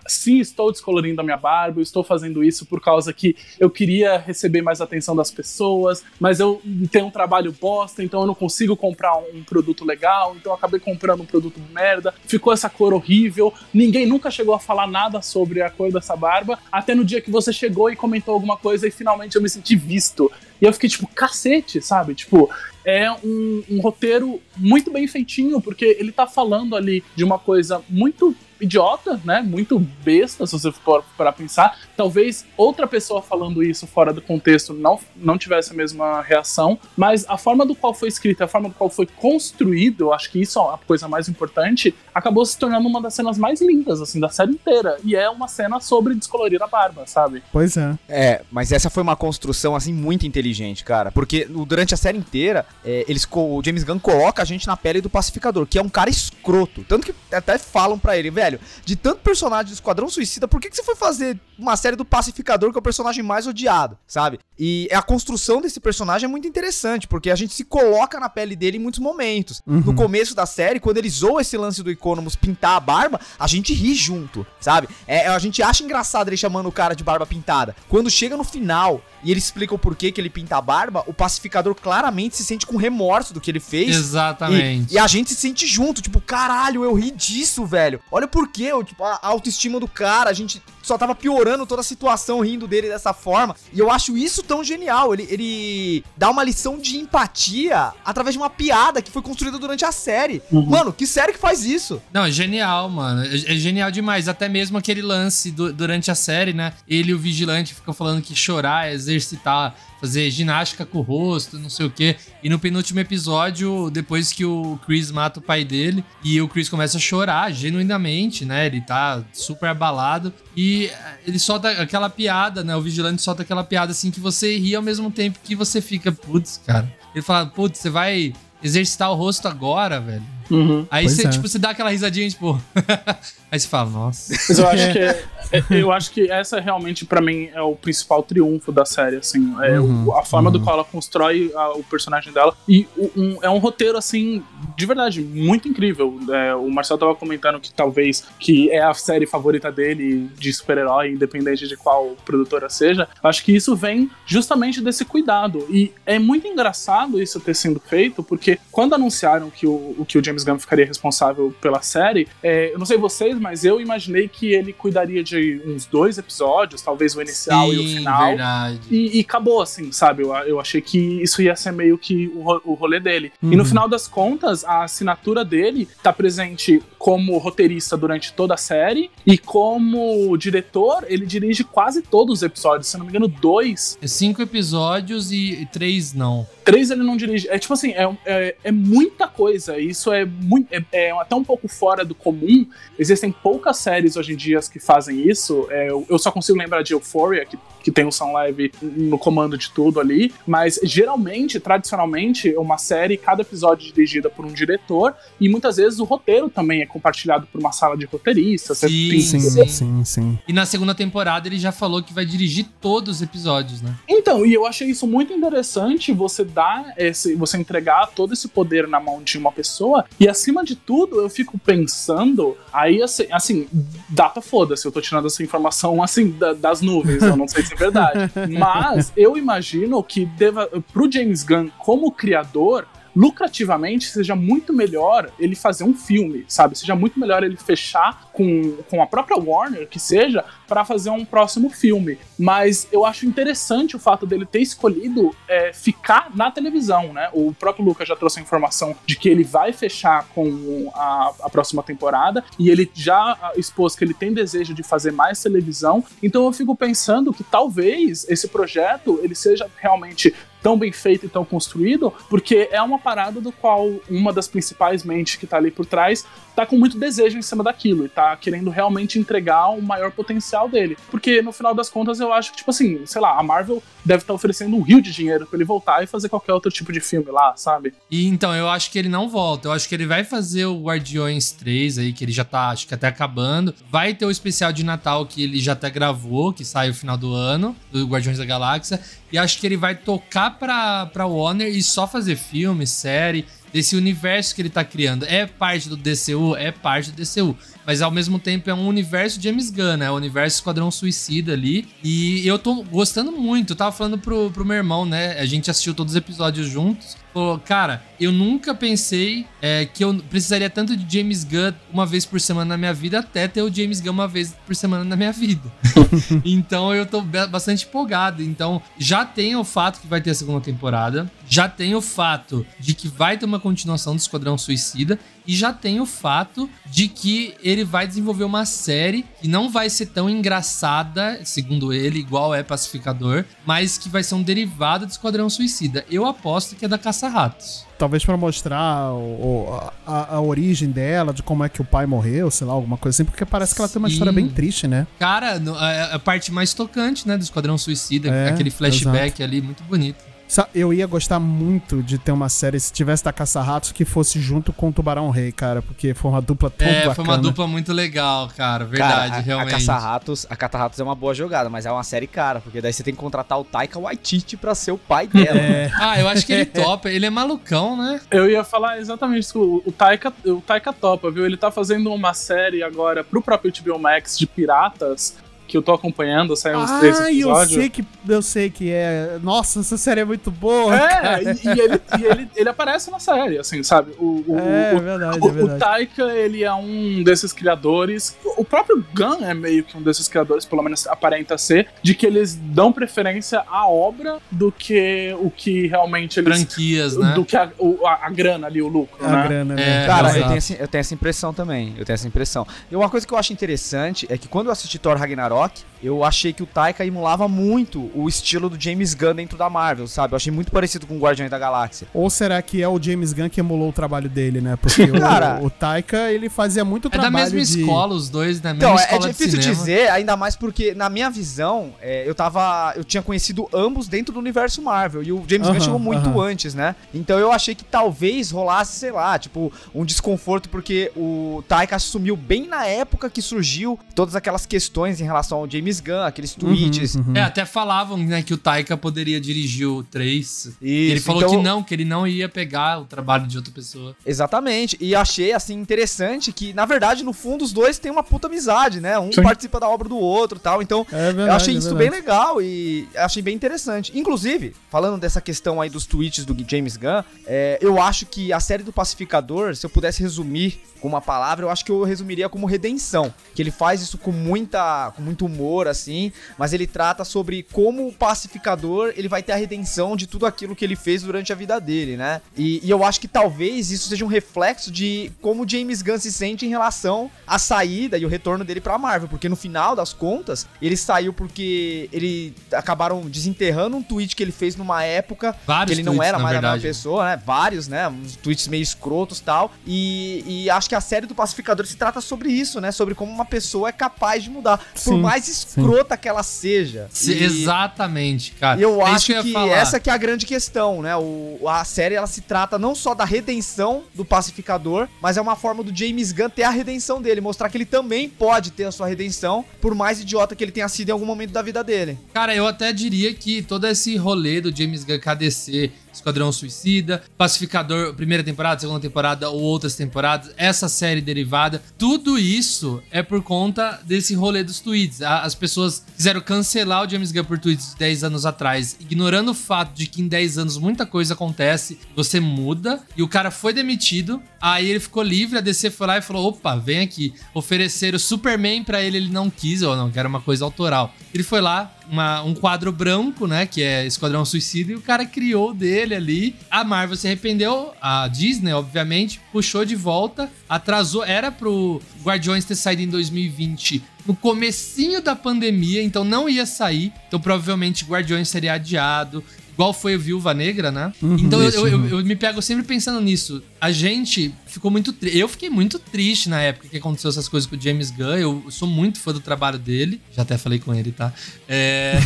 sim estou descolorindo a minha barba, eu estou fazendo isso por causa que eu queria receber mais atenção das pessoas, mas eu tenho um trabalho bosta, então eu não consigo comprar um, produto legal, então eu acabei comprando um produto merda, ficou essa cor horrível, ninguém nunca chegou a falar nada sobre a cor dessa barba, até no dia que você chegou e comentou alguma coisa e finalmente eu me senti visto. E eu fiquei tipo, cacete, sabe? Tipo, é um, um, roteiro muito bem feitinho, porque ele tá falando ali de uma coisa muito idiota, né? Muito besta, se você for para pensar. Talvez outra pessoa falando isso fora do contexto não, não tivesse a mesma reação, mas a forma do qual foi escrita, a forma do qual foi construído, eu acho que isso é a coisa mais importante, acabou se tornando uma das cenas mais lindas, assim, da série inteira. E é uma cena sobre descolorir a barba, sabe? Pois é. É, mas essa foi uma construção, assim, muito inteligente, cara. Porque durante a série inteira, é, eles, o James Gunn coloca a gente na pele do pacificador, que é um cara escroto. Tanto que até falam para ele, velho, velho, de tanto personagem do Esquadrão Suicida, por que, que você foi fazer uma série do Pacificador, que é o personagem mais odiado, sabe? E a construção desse personagem é muito interessante, porque a gente se coloca na pele dele em muitos momentos. Uhum. No começo da série, quando ele zoa esse lance do Economus pintar a barba, a gente ri junto, sabe? É, a gente acha engraçado ele chamando o cara de barba pintada. Quando chega no final e ele explica o porquê que ele pinta a barba, o pacificador claramente se sente com remorso do que ele fez. Exatamente. E, e a gente se sente junto, tipo, caralho, eu ri disso, velho. Olha por quê, tipo, a autoestima do cara, a gente só tava piorando toda a situação rindo dele dessa forma. E eu acho isso tão genial. Ele, ele dá uma lição de empatia através de uma piada que foi construída durante a série. Uhum. Mano, que série que faz isso? Não, é genial, mano. É, é genial demais. Até mesmo aquele lance do, durante a série, né? Ele e o vigilante ficam falando que chorar é exercitar fazer ginástica com o rosto, não sei o quê. E no penúltimo episódio, depois que o Chris mata o pai dele, e o Chris começa a chorar genuinamente, né? Ele tá super abalado. E eh, ele solta aquela piada, né? O vigilante solta aquela piada assim que você ri ao mesmo tempo que você fica, putz, cara. Ele fala, putz, você vai exercitar o rosto agora, velho. Uhum. Aí você, é. tipo, você dá aquela risadinha, tipo. Aí você fala, nossa. Mas eu acho que, é, é, eu acho que essa realmente, para mim, é o principal triunfo da série, assim. É uhum, a forma uhum. do qual ela constrói a, o personagem dela. E um, é um roteiro, assim, de verdade, muito incrível. É, o Marcel tava comentando que talvez que é a série favorita dele de super-herói, independente de qual produtora seja. Acho que isso vem justamente desse cuidado. E é muito engraçado isso ter sido feito, porque quando anunciaram que o, que o James Gunn ficaria responsável pela série, é, eu não sei vocês, mas eu imaginei que ele cuidaria de uns dois episódios, talvez o inicial Sim, e o final. Verdade. E, e acabou, assim, sabe? Eu, eu achei que isso ia ser meio que o, o rolê dele. Uhum. E no uhum. final das contas, a assinatura dele tá presente como roteirista durante toda a série e como diretor, ele dirige quase todos os episódios, se não me engano, dois. É cinco episódios e três não. Três ele não dirige. É tipo assim, é, é, é muita coisa. Isso é, muito, é, é, até um pouco fora do comum. Existem poucas séries hoje em dia que fazem isso. É, eu só consigo lembrar de Euphoria, que, que tem o Sound Live no comando de tudo ali. Mas geralmente, tradicionalmente, uma série, cada episódio é dirigida por um diretor. E muitas vezes o roteiro também é compartilhado por uma sala de roteiristas. Sim, sim, sim, sim. E na segunda temporada ele já falou que vai dirigir todos os episódios, né? Então, e eu achei isso muito interessante, você dar esse, você entregar todo esse poder na mão de uma pessoa, e acima de tudo, eu fico pensando, aí assim, assim data foda-se, eu tô tirando essa informação assim da, das nuvens, eu não sei se é verdade. Mas eu imagino que deva, pro James Gunn, como criador, lucrativamente seja muito melhor ele fazer um filme, sabe? Seja muito melhor ele fechar com, com a própria Warner, que seja, para fazer um próximo filme. Mas eu acho interessante o fato dele ter escolhido é, ficar na televisão, né? O próprio Lucas já trouxe a informação de que ele vai fechar com a, a próxima temporada e ele já expôs que ele tem desejo de fazer mais televisão. Então eu fico pensando que talvez esse projeto ele seja realmente tão bem feito e tão construído, porque é uma parada do qual uma das principais mentes que tá ali por trás tá com muito desejo em cima daquilo e tá querendo realmente entregar o maior potencial dele. Porque no final das contas eu acho que, tipo assim, sei lá, a Marvel deve estar tá oferecendo um rio de dinheiro para ele voltar e fazer qualquer outro tipo de filme lá, sabe? E então, eu acho que ele não volta. Eu acho que ele vai fazer o Guardiões 3 aí, que ele já tá, acho que até acabando. Vai ter o especial de Natal que ele já até gravou, que sai no final do ano, do Guardiões da Galáxia. E acho que ele vai tocar pra, pra Warner e só fazer filme, série, desse universo que ele tá criando. É parte do DCU? É parte do DCU. Mas ao mesmo tempo é um universo James Gunn, né? É o universo Esquadrão Suicida ali. E eu tô gostando muito. Eu tava falando pro, pro meu irmão, né? A gente assistiu todos os episódios juntos. Falou, cara, eu nunca pensei é, que eu precisaria tanto de James Gunn uma vez por semana na minha vida, até ter o James Gunn uma vez por semana na minha vida. então eu tô bastante empolgado. Então já tem o fato que vai ter a segunda temporada, já tem o fato de que vai ter uma continuação do Esquadrão Suicida, e já tem o fato de que ele vai desenvolver uma série que não vai ser tão engraçada, segundo ele, igual é Pacificador, mas que vai ser um derivado de Esquadrão Suicida. Eu aposto que é da Caça-Ratos. Talvez para mostrar o, a, a, origem dela, de como é que o pai morreu, sei lá, alguma coisa assim, porque parece que ela tem uma Sim. história bem triste, né? Cara, a, a, parte mais tocante, né, do Esquadrão Suicida, é, aquele flashback exato. ali, muito bonito. Eu ia gostar muito de ter uma série, se tivesse da Caça-Ratos, que fosse junto com o Tubarão Rei, cara, porque foi uma dupla tão é, bacana. É, foi uma dupla muito legal, cara, verdade, cara, a, realmente. A Caça-Ratos a Caça é uma boa jogada, mas é uma série cara, porque daí você tem que contratar o Taika Waititi pra ser o pai dela. É. ah, eu acho que ele topa, ele é malucão, né? Eu ia falar exatamente isso, o Taika, o Taika topa, viu? Ele tá fazendo uma série agora pro próprio HBO Max de piratas, que eu tô acompanhando, sai uns ah, três episódios. eu sei que eu sei que é. Nossa, essa série é muito boa. É, e, e, ele, e ele, ele aparece na série, assim, sabe? O, o, é, o, verdade, o, é verdade. O Taika, ele é um desses criadores. O próprio Gun é meio que um desses criadores, pelo menos aparenta ser, de que eles dão preferência à obra do que o que realmente eles. Franquias, né? Do que a, a, a grana ali, o lucro. A né? grana, né? É, Cara, eu tenho, essa, eu tenho essa impressão também. Eu tenho essa impressão. E uma coisa que eu acho interessante é que quando eu assisti Thor Ragnarok, Ragnarok, eu achei que o Taika emulava muito o estilo do James Gunn dentro da Marvel, sabe? Eu achei muito parecido com o Guardiões da Galáxia. Ou será que é o James Gunn que emulou o trabalho dele, né? Porque Cara, o, o Taika, ele fazia muito é trabalho É da mesma de... escola, os dois, da mesma então, é difícil dizer, ainda mais porque, na minha visão, é, eu tava... Eu tinha conhecido ambos dentro do universo Marvel, e o James uh -huh, Gunn chegou muito uh -huh. antes, né? Então eu achei que talvez rolasse, sei lá, tipo, um desconforto, porque o Taika assumiu bem na época que surgiu todas aquelas questões em relação ao James Gunn, aqueles uhum, tweets. Uhum, uhum. É, até falavam, né, que o Taika poderia dirigir o 3. Isso, ele falou então... que não, que ele não ia pegar o trabalho de outra pessoa. Exatamente. E achei, assim, interessante que, na verdade, no fundo, os dois têm uma puta amizade, né? Um Sim. participa da obra do outro tal. Então, é verdade, eu achei é isso bem legal e achei bem interessante. Inclusive, falando dessa questão aí dos tweets do James Gunn, é, eu acho que a série do Pacificador, se eu pudesse resumir com uma palavra, eu acho que eu resumiria como redenção. Que ele faz isso com muita, com muito humor, assim, mas ele trata sobre como o pacificador ele vai ter a redenção de tudo aquilo que ele fez durante a vida dele, né? E, e eu acho que talvez isso seja um reflexo de como James Gunn se sente em relação à saída e o retorno dele pra Marvel, porque no final das contas, ele saiu porque ele acabaram desenterrando um tweet que ele fez numa época Vários que ele não era mais verdade. a mesma pessoa, né? Vários, né? Uns tweets meio escrotos e tal. E, e acho que a série do Pacificador se trata sobre isso, né? Sobre como uma pessoa é capaz de mudar. Sim, por mais escrota sim. que ela seja. E, exatamente, cara. Eu é acho que, que essa que é a grande questão, né? O, a série ela se trata não só da redenção do Pacificador, mas é uma forma do James Gunn ter a redenção dele, mostrar que ele também pode ter a sua redenção, por mais idiota que ele tenha sido em algum momento da vida dele. Cara, eu até diria que todo esse rolê do James Gunn KDC Esquadrão Suicida, Pacificador, primeira temporada, segunda temporada ou outras temporadas, essa série derivada, tudo isso é por conta desse rolê dos tweets. As, pessoas quiseram cancelar o James Gunn por tweets de 10 anos atrás, ignorando o fato de que em 10 anos muita coisa acontece, você muda, e o cara foi demitido, aí ele ficou livre, a DC foi lá e falou: opa, vem aqui. Ofereceram o Superman pra ele, ele não quis, ou não, era uma coisa autoral. Ele foi lá, uma, um quadro branco, né? Que é Esquadrão Suicida, e o cara criou dele ali. A Marvel se arrependeu, a Disney, obviamente, puxou de volta, atrasou. Era pro Guardiões ter saído em 2020 no comecinho da pandemia, então não ia sair. Então provavelmente Guardiões seria adiado igual foi o Viúva Negra, né? Uhum, então eu, isso, eu, eu, uhum. eu me pego sempre pensando nisso. A gente ficou muito triste. Eu fiquei muito triste na época que aconteceu essas coisas com o James Gunn. Eu sou muito fã do trabalho dele. Já até falei com ele, tá? É...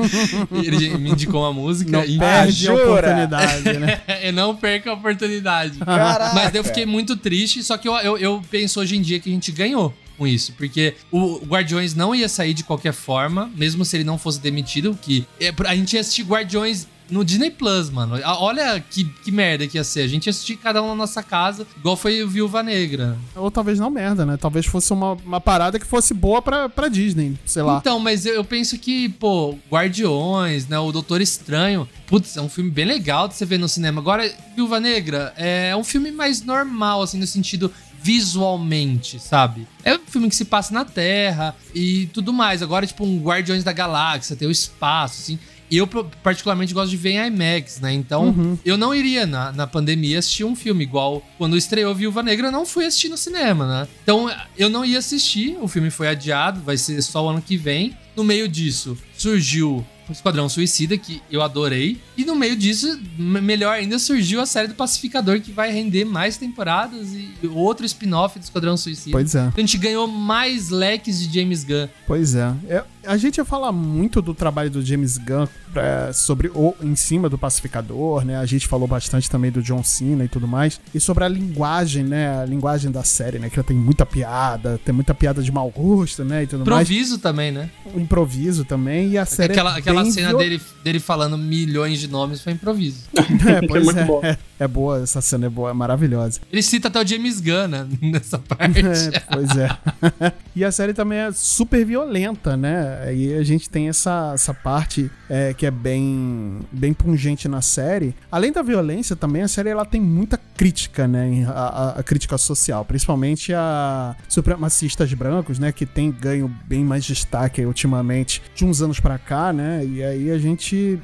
ele me indicou uma música. Não e- perde a jura? oportunidade, né? eu não perca a oportunidade. Caraca. Mas eu fiquei muito triste, só que eu, eu, eu penso hoje em dia que a gente ganhou com isso, porque o Guardiões não ia sair de qualquer forma, mesmo se ele não fosse demitido, que é, a gente ia assistir Guardiões no Disney Plus, mano. Olha que, que merda que ia ser. A gente ia assistir cada um na nossa casa, igual foi o Viúva Negra. Ou talvez não merda, né? Talvez fosse uma, uma parada que fosse boa pra, pra Disney, sei lá. Então, mas eu, eu penso que, pô, Guardiões, né? O Doutor Estranho. Putz, é um filme bem legal de você ver no cinema. Agora, Viúva Negra é um filme mais normal, assim, no sentido visualmente, sabe? É um filme que se passa na Terra e tudo mais. Agora, tipo, um Guardiões da Galáxia, tem o espaço, assim. Eu, particularmente, gosto de ver em IMAX, né? Então, eu não iria na, na pandemia assistir um filme igual quando estreou Viúva Negra, eu não fui assistir no cinema, né? Então, eu não ia assistir, o filme foi adiado, vai ser só o ano que vem. No meio disso, surgiu Esquadrão Suicida, que eu adorei. E no meio disso, melhor ainda, surgiu a série do Pacificador, que vai render mais temporadas e outro spin-off do Esquadrão Suicida. Pois é. Então, a gente ganhou mais leques de James Gunn. Pois é. É, A gente ia falar muito do trabalho do James Gunn é, sobre o em cima do pacificador, né? A gente falou bastante também do John Cena e tudo mais. E sobre a linguagem, né? A linguagem da série, né? Que ela tem muita piada, tem muita piada de mau gosto, né? E tudo mais. Improviso também, né? O improviso também. E a série Aquela, é aquela bem cena viol- dele, dele falando milhões de nomes foi improviso. É, pois muito é, bom. é. Boa, essa cena é boa, é maravilhosa. Ele cita até o James Gunn né, nessa parte. É, pois é. e a série também é super violenta, né? E a gente tem essa, essa parte é, que é bem, bem pungente na série. Além da violência, também a série ela tem muita crítica, né? A, a- a crítica social, principalmente a supremacistas brancos, né? Que tem ganho bem mais destaque ultimamente de uns anos pra cá, né? E aí a gente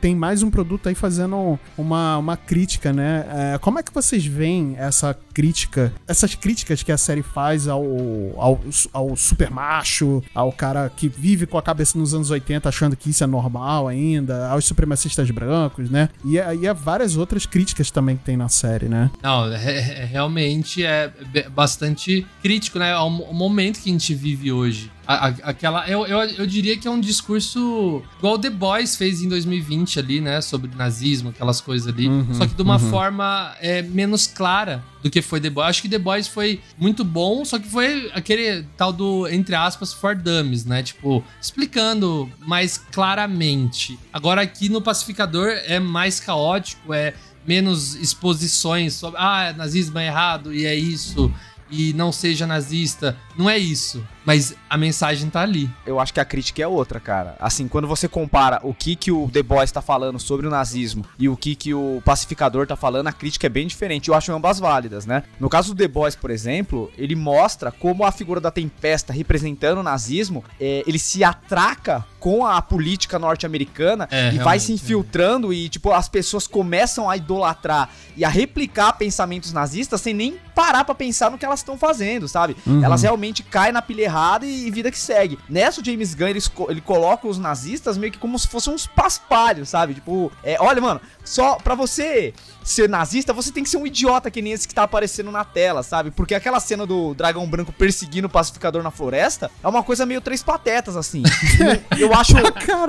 tem mais um produto aí fazendo uma, uma crítica, né? É, como é que vocês veem essa crítica, essas críticas que a série faz ao, ao, ao super macho, ao cara que vive com a cabeça nos anos 80 achando que isso é normal ainda, aos supremacistas brancos, né? E, a- e há várias outras críticas também que tem na série, né? Não, é- é- realmente é bastante crítico, né? Ao momento que a gente vive hoje. A- a- aquela, eu, eu, eu diria que é um discurso igual The Boys fez em 2020 ali, né? Sobre nazismo, aquelas coisas ali. Uhum, só que de uma uhum. forma é, menos clara do que foi The Boys. Acho que The Boys foi muito bom, só que foi aquele tal do, entre aspas, for dummies, né? Tipo, explicando mais claramente. Agora aqui no Pacificador é mais caótico, é menos exposições sobre ah, nazismo é errado e é isso e não seja nazista. Não é isso, mas a mensagem tá ali. Eu acho que a crítica é outra, cara. Assim, quando você compara o que que o The Boys tá falando sobre o nazismo e o que que o Pacificador tá falando, a crítica é bem diferente. Eu acho ambas válidas, né? No caso do The Boys, por exemplo, ele mostra como a figura da Tempesta representando o nazismo, é, ele se atraca com a política norte-americana É, e vai se é. infiltrando e, tipo, as pessoas começam a idolatrar e a replicar pensamentos nazistas sem nem parar pra pensar no que elas estão fazendo, sabe? Uhum. Elas realmente caem na pilha errada e, e vida que segue. Nessa, o James Gunn, ele, ele coloca os nazistas meio que como se fossem uns paspalhos, sabe? Tipo, é, olha, mano, só pra você ser nazista, você tem que ser um idiota que nem esse que tá aparecendo na tela, sabe? Porque aquela cena do dragão branco perseguindo o pacificador na floresta é uma coisa meio três patetas, assim. eu acho,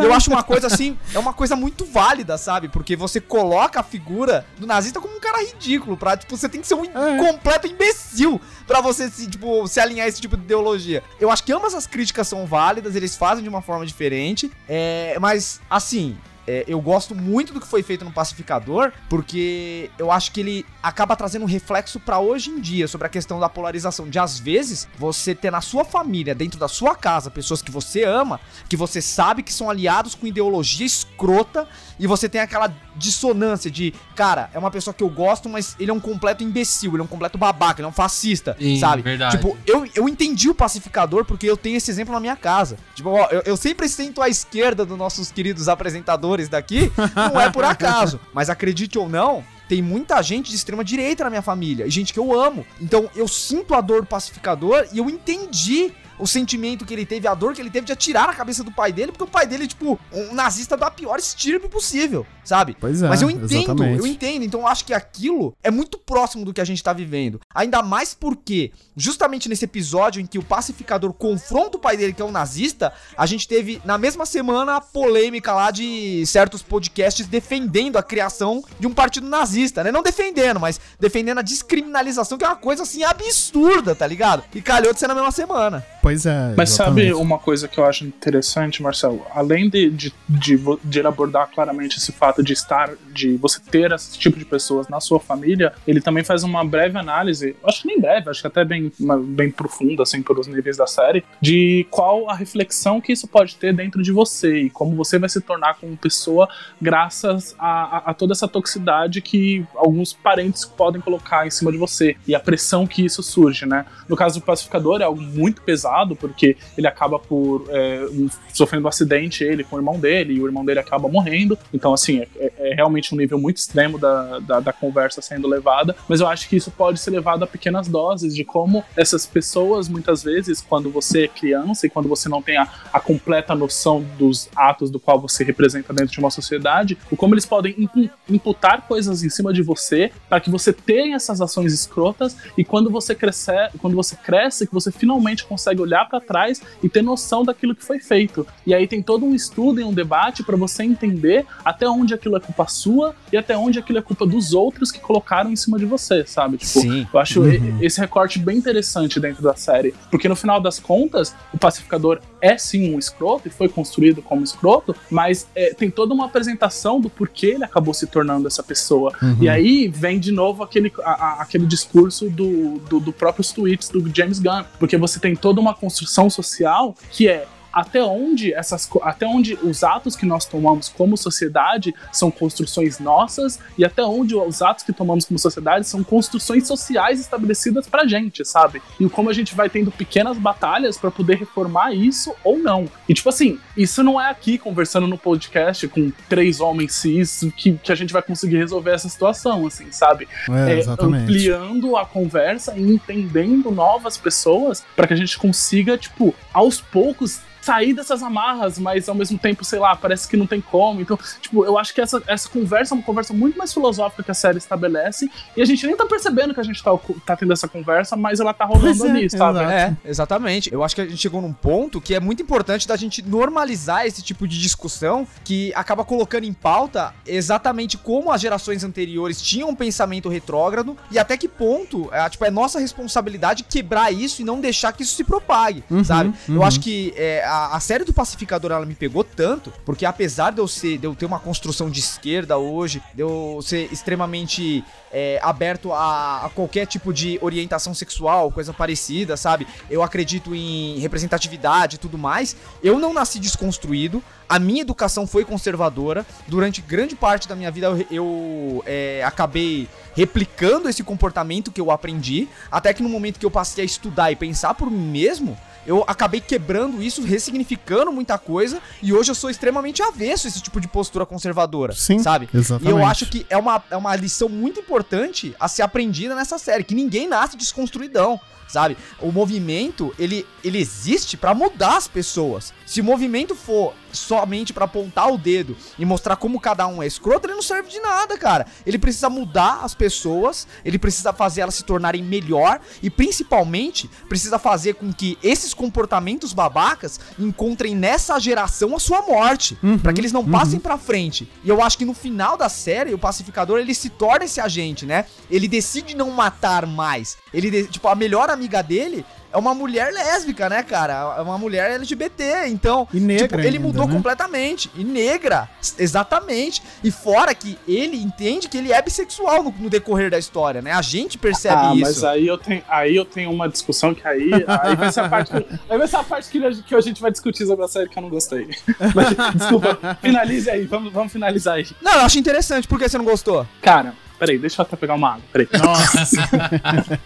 eu acho uma coisa assim, é uma coisa muito válida, sabe? Porque você coloca a figura do nazista como um cara ridículo, pra, tipo, você tem que ser um É. completo imbecil pra você se, tipo, se alinhar a esse tipo de ideologia. Eu acho que ambas as críticas são válidas, eles fazem de uma forma diferente, é, mas, assim, é, eu gosto muito do que foi feito no Pacificador, porque eu acho que ele acaba trazendo um reflexo para hoje em dia sobre a questão da polarização. De às vezes você ter na sua família, dentro da sua casa, pessoas que você ama, que você sabe que são aliados com ideologia escrota, e você tem aquela dissonância de, cara, é uma pessoa que eu gosto, mas ele é um completo imbecil, ele é um completo babaca, ele é um fascista, Sim, sabe? verdade. Tipo, eu, eu entendi o pacificador porque eu tenho esse exemplo na minha casa. Tipo, ó, eu, eu sempre sento à esquerda dos nossos queridos apresentadores daqui, não é por acaso. Mas acredite ou não, tem muita gente de extrema direita na minha família, e gente que eu amo. Então eu sinto a dor do pacificador e eu entendi o sentimento que ele teve, a dor que ele teve de atirar na cabeça do pai dele, porque o pai dele é, tipo, um nazista da pior estirpe possível, sabe? Pois é, Mas eu entendo, exatamente. eu entendo. Então eu acho que aquilo é muito próximo do que a gente tá vivendo. Ainda mais porque, justamente nesse episódio em que o pacificador confronta o pai dele, que é um nazista, a gente teve na mesma semana a polêmica lá de certos podcasts defendendo a criação de um partido nazista, né? Não defendendo, mas defendendo a descriminalização, que é uma coisa assim absurda, tá ligado? E calhou de ser na mesma semana. Pois é. Mas exatamente. sabe uma coisa que eu acho interessante, Marcelo? Além de, de, de, de ele abordar claramente esse fato de estar, de você ter esse tipo de pessoas na sua família, ele também faz uma breve análise, acho que nem breve, acho que até bem, bem profunda, assim, pelos níveis da série, de qual a reflexão que isso pode ter dentro de você e como você vai se tornar como pessoa graças a, a- a toda essa toxicidade que alguns parentes podem colocar em cima de você e a pressão que isso surge, né? No caso do pacificador é algo muito pesado, porque ele acaba por é, um- sofrendo um acidente, ele com o irmão dele, e o irmão dele acaba morrendo. Então, assim, é, é- é realmente um nível muito extremo da, da, da conversa sendo levada. Mas eu acho que isso pode ser levado a pequenas doses de como essas pessoas, muitas vezes, quando você é criança e quando você não tem a, a completa noção dos atos do qual você representa dentro de uma sociedade, o como eles podem impu- imputar coisas em cima de você para que você tenha essas ações escrotas e quando você crescer, quando você cresce, que você finalmente consegue olhar para trás e ter noção daquilo que foi feito. E aí tem todo um estudo e um debate para você entender até onde aquilo é culpa sua e até onde aquilo é culpa dos outros que colocaram em cima de você, sabe? Tipo, Sim. eu acho Uhum. esse recorte bem interessante dentro da série, porque no final das contas, o pacificador é sim um escroto e foi construído como escroto, mas é, tem toda uma apresentação do porquê ele acabou se tornando essa pessoa. Uhum. E aí vem de novo aquele, a- a- aquele discurso do, do, do próprios tweets do James Gunn, porque você tem toda uma construção social que é até onde essas até onde os atos que nós tomamos como sociedade são construções nossas e até onde os atos que tomamos como sociedade são construções sociais estabelecidas pra gente, sabe? E como a gente vai tendo pequenas batalhas pra poder reformar isso ou não. E tipo assim, isso não é aqui conversando no podcast com três homens cis que, que a gente vai conseguir resolver essa situação, assim, sabe? É, é, ampliando a conversa e entendendo novas pessoas para que a gente consiga, tipo, aos poucos sair dessas amarras, mas ao mesmo tempo, sei lá, parece que não tem como. Então, tipo, eu acho que essa, essa conversa é uma conversa muito mais filosófica que a série estabelece e a gente nem tá percebendo que a gente tá, tá tendo essa conversa, mas ela tá rolando é, ali, sabe? É, exatamente. Eu acho que a gente chegou num ponto que é muito importante da gente normalizar esse tipo de discussão que acaba colocando em pauta exatamente como as gerações anteriores tinham um pensamento retrógrado e até que ponto é, tipo, é nossa responsabilidade quebrar isso e não deixar que isso se propague, Uhum, sabe? Eu uhum. acho que é, a, a série do Pacificador ela me pegou tanto, porque apesar de eu ser, de eu ter uma construção de esquerda hoje, de eu ser extremamente é, aberto a, a qualquer tipo de orientação sexual, coisa parecida, sabe? Eu acredito em representatividade e tudo mais. Eu não nasci desconstruído. A minha educação foi conservadora. Durante grande parte da minha vida eu, eu, é, acabei replicando esse comportamento que eu aprendi. Até que no momento que eu passei a estudar e pensar por mim mesmo, eu acabei quebrando isso, ressignificando muita coisa, e hoje eu sou extremamente avesso a esse tipo de postura conservadora, Sim, sabe? exatamente. E eu acho que é uma, é uma lição muito importante a ser aprendida nessa série, que ninguém nasce desconstruidão, sabe? O movimento, ele, ele existe pra mudar as pessoas. Se o movimento for somente pra apontar o dedo e mostrar como cada um é escroto, ele não serve de nada, cara. Ele precisa mudar as pessoas, ele precisa fazer elas se tornarem melhor e principalmente precisa fazer com que esses comportamentos babacas encontrem nessa geração a sua morte, Uhum, Pra que eles não uhum. passem pra frente. E eu acho que no final da série, o pacificador ele se torna esse agente, né? Ele decide não matar mais. Ele, de- tipo, a melhor amiga dele é uma mulher lésbica, né, cara? É uma mulher LGBT, então. E negra tipo, ele ainda, mudou né? completamente. E negra, exatamente. E fora que ele entende que ele é bissexual no, no decorrer da história, né? A gente percebe ah, isso. mas aí eu tenho, aí eu tenho uma discussão que aí, aí vai ser a parte, que, aí vai ser a parte que, que a gente vai discutir sobre a série que eu não gostei. Mas, desculpa, finalize aí, vamos, vamos finalizar aí. Não, eu acho interessante. Por que você não gostou? Cara, peraí, deixa eu até pegar uma água, peraí. Nossa.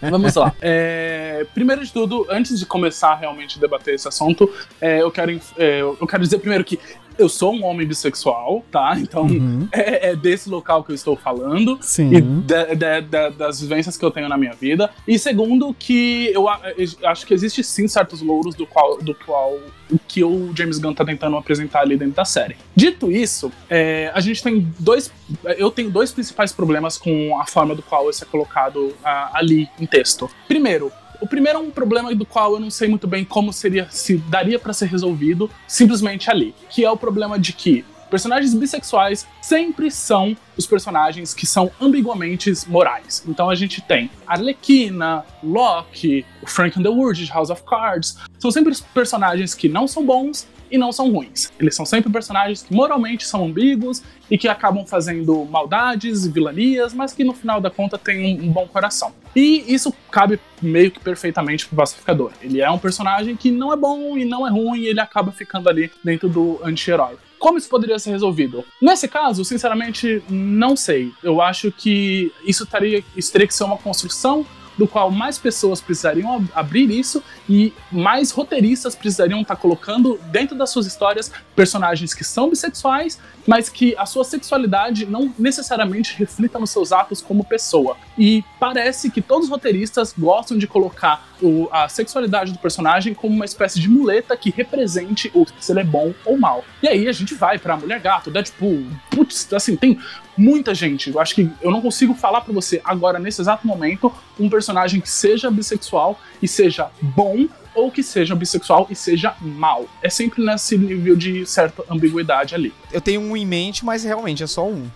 Vamos lá. É, primeiro de tudo, antes de começar realmente a debater esse assunto, é, eu, quero, é, eu quero dizer primeiro que eu sou um homem bissexual, tá? Então Uhum. é, é desse local que eu estou falando. Sim. E da- da- da- das vivências que eu tenho na minha vida. E segundo, que eu a- eu acho que existe sim certos louros do qual, do qual o que o James Gunn tá tentando apresentar ali dentro da série. Dito isso, é, a gente tem dois. Eu tenho dois principais problemas com a forma do qual isso é colocado ah, ali em texto. Primeiro, o primeiro é um problema do qual eu não sei muito bem como seria, se daria pra ser resolvido simplesmente ali, que é o problema de que personagens bissexuais sempre são os personagens que são ambiguamente morais. Então a gente tem Arlequina, o Frank Underwood de House of Cards, são sempre os personagens que não são bons e não são ruins. Eles são sempre personagens que moralmente são ambíguos e que acabam fazendo maldades vilanias, mas que no final da conta têm um, um bom coração. E isso cabe meio que perfeitamente pro pacificador. Ele é um personagem que não é bom e não é ruim, e ele acaba ficando ali dentro do anti-herói. Como isso poderia ser resolvido? Nesse caso, sinceramente, não sei. Eu acho que isso teria, isso teria que ser uma construção do qual mais pessoas precisariam ab- abrir isso e mais roteiristas precisariam estar colocando dentro das suas histórias personagens que são bissexuais, mas que a sua sexualidade não necessariamente reflita nos seus atos como pessoa. E parece que todos os roteiristas gostam de colocar o- a sexualidade do personagem como uma espécie de muleta que represente o, se ele é bom ou mal. E aí a gente vai pra Mulher Gato, Deadpool, putz, assim, tem muita gente. Eu acho que eu não consigo falar pra você agora, nesse exato momento, um personagem que seja bissexual e seja bom ou que seja bissexual e seja mal. É sempre nesse nível de certa ambiguidade ali. Eu tenho um em mente, mas realmente é só um.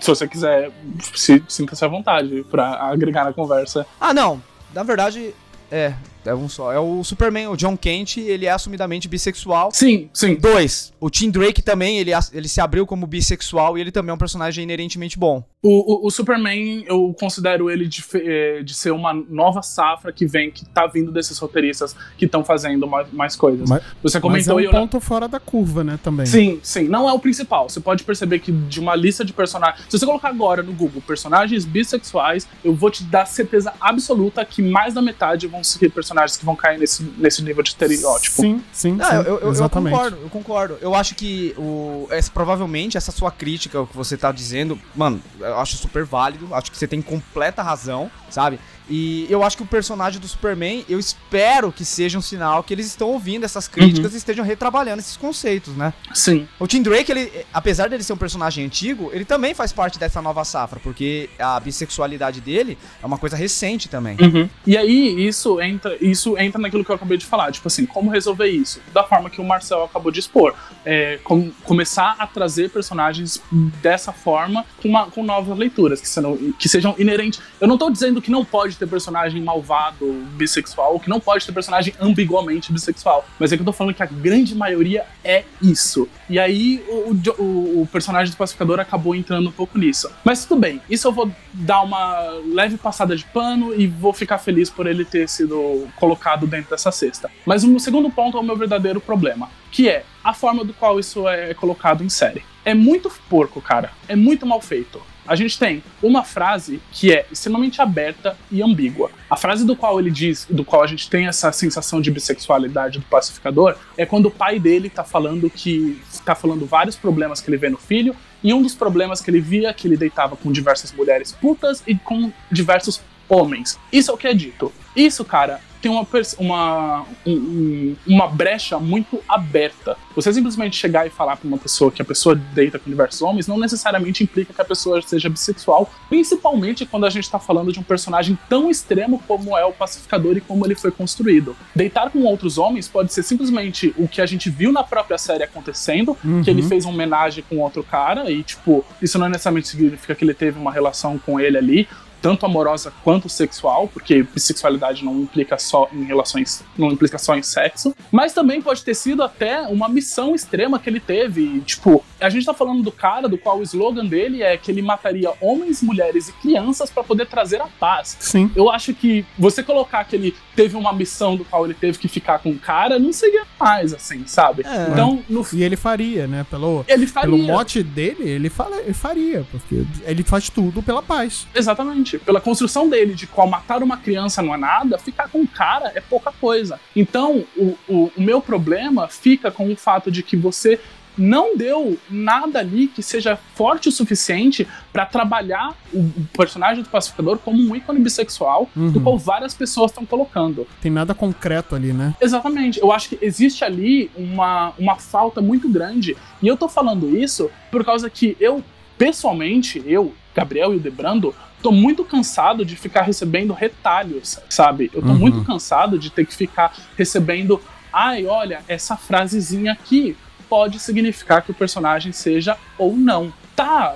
Se você quiser, se, sinta-se à vontade pra agregar na conversa. Ah, não. Na verdade, é. É um só. É o Superman, o John Kent, ele é assumidamente bissexual. Sim, sim. Dois, o Tim Drake também, ele, ele se abriu como bissexual e ele também é um personagem inerentemente bom. O, o, o Superman, eu considero ele de, eh, de ser uma nova safra que vem, que tá vindo desses roteiristas que estão fazendo mais, mais coisas. Mas- Você Mas é comentou um e eu. ponto fora da curva, né, também. Sim, sim, não é o principal. Você pode perceber que de uma lista de personagens. Se você colocar agora no Google personagens bissexuais, eu vou te dar certeza absoluta que mais da metade vão ser personagens que vão cair nesse, nesse nível de estereótipo. Sim, sim, Não, sim, eu, eu- eu exatamente. concordo, eu concordo. Eu acho que o, essa, provavelmente essa sua crítica, o que você tá dizendo, mano, eu acho super válido. Acho que você tem completa razão, sabe? E eu acho que o personagem do Superman, eu espero que seja um sinal que eles estão ouvindo essas críticas e estejam retrabalhando esses conceitos, né? Sim. O Tim Drake, ele, apesar dele ser um personagem antigo, ele também faz parte dessa nova safra, porque a bissexualidade dele é uma coisa recente também. Uhum. E aí, isso entra, isso entra naquilo que eu acabei de falar. Tipo assim, como resolver isso? Da forma que o Marcel acabou de expor. É, com- começar a trazer personagens dessa forma com, uma- com novas leituras, que, sejam- que sejam inerentes. Eu não tô dizendo que não pode ter personagem malvado, bissexual, ou que não pode ter personagem ambiguamente bissexual. Mas é que eu tô falando que a grande maioria é isso. E aí, o, o o personagem do pacificador acabou entrando um pouco nisso. Mas tudo bem, isso eu vou dar uma leve passada de pano e vou ficar feliz por ele ter sido colocado dentro dessa cesta. Mas o segundo ponto é o meu verdadeiro problema, que é a forma do qual isso é colocado em série. É muito porco, cara. É muito mal feito. A gente tem uma frase que é extremamente aberta e ambígua. A frase do qual ele diz, do qual a gente tem essa sensação de bissexualidade do pacificador, é quando o pai dele tá falando que tá falando vários problemas que ele vê no filho, e um dos problemas que ele via é que ele deitava com diversas mulheres putas e com diversos homens. Isso é o que é dito. Isso, cara, tem uma, uma, um- um- uma brecha muito aberta. Você simplesmente chegar e falar pra uma pessoa que a pessoa deita com diversos homens não necessariamente implica que a pessoa seja bissexual, principalmente quando a gente tá falando de um personagem tão extremo como é o pacificador e como ele foi construído. Deitar com outros homens pode ser simplesmente o que a gente viu na própria série acontecendo, Uhum. que ele fez uma homenagem com outro cara e, tipo, isso não necessariamente significa que ele teve uma relação com ele ali, tanto amorosa quanto sexual, porque bissexualidade não implica só em relações, não implica só em sexo, mas também pode ter sido até uma missão extrema que ele teve. Tipo, a gente tá falando do cara do qual o slogan dele é que ele mataria homens, mulheres e crianças para poder trazer a paz. Sim. Eu acho que você colocar que ele teve uma missão do qual ele teve que ficar com o cara, não seria mais assim, sabe? É. Então, no E ele faria, né? Pelo, ele faria. pelo mote dele, ele, fala, ele faria, porque ele faz tudo pela paz. Exatamente. Pela construção dele, de qual matar uma criança não é nada, ficar com o cara é pouca coisa. Então, o, o, o meu problema fica com o fato de que você não deu nada ali que seja forte o suficiente pra trabalhar o, personagem do pacificador como um ícone bissexual, do Uhum. qual várias pessoas estão colocando. Tem nada concreto ali, né? Exatamente. Eu acho que existe ali uma, uma falta muito grande. E eu tô falando isso por causa que eu, pessoalmente, eu, Gabriel e o Debrando, tô muito cansado de ficar recebendo retalhos, sabe? Eu tô Uhum. muito cansado de ter que ficar recebendo. Ai, olha, essa frasezinha aqui pode significar que o personagem seja ou não. Tá,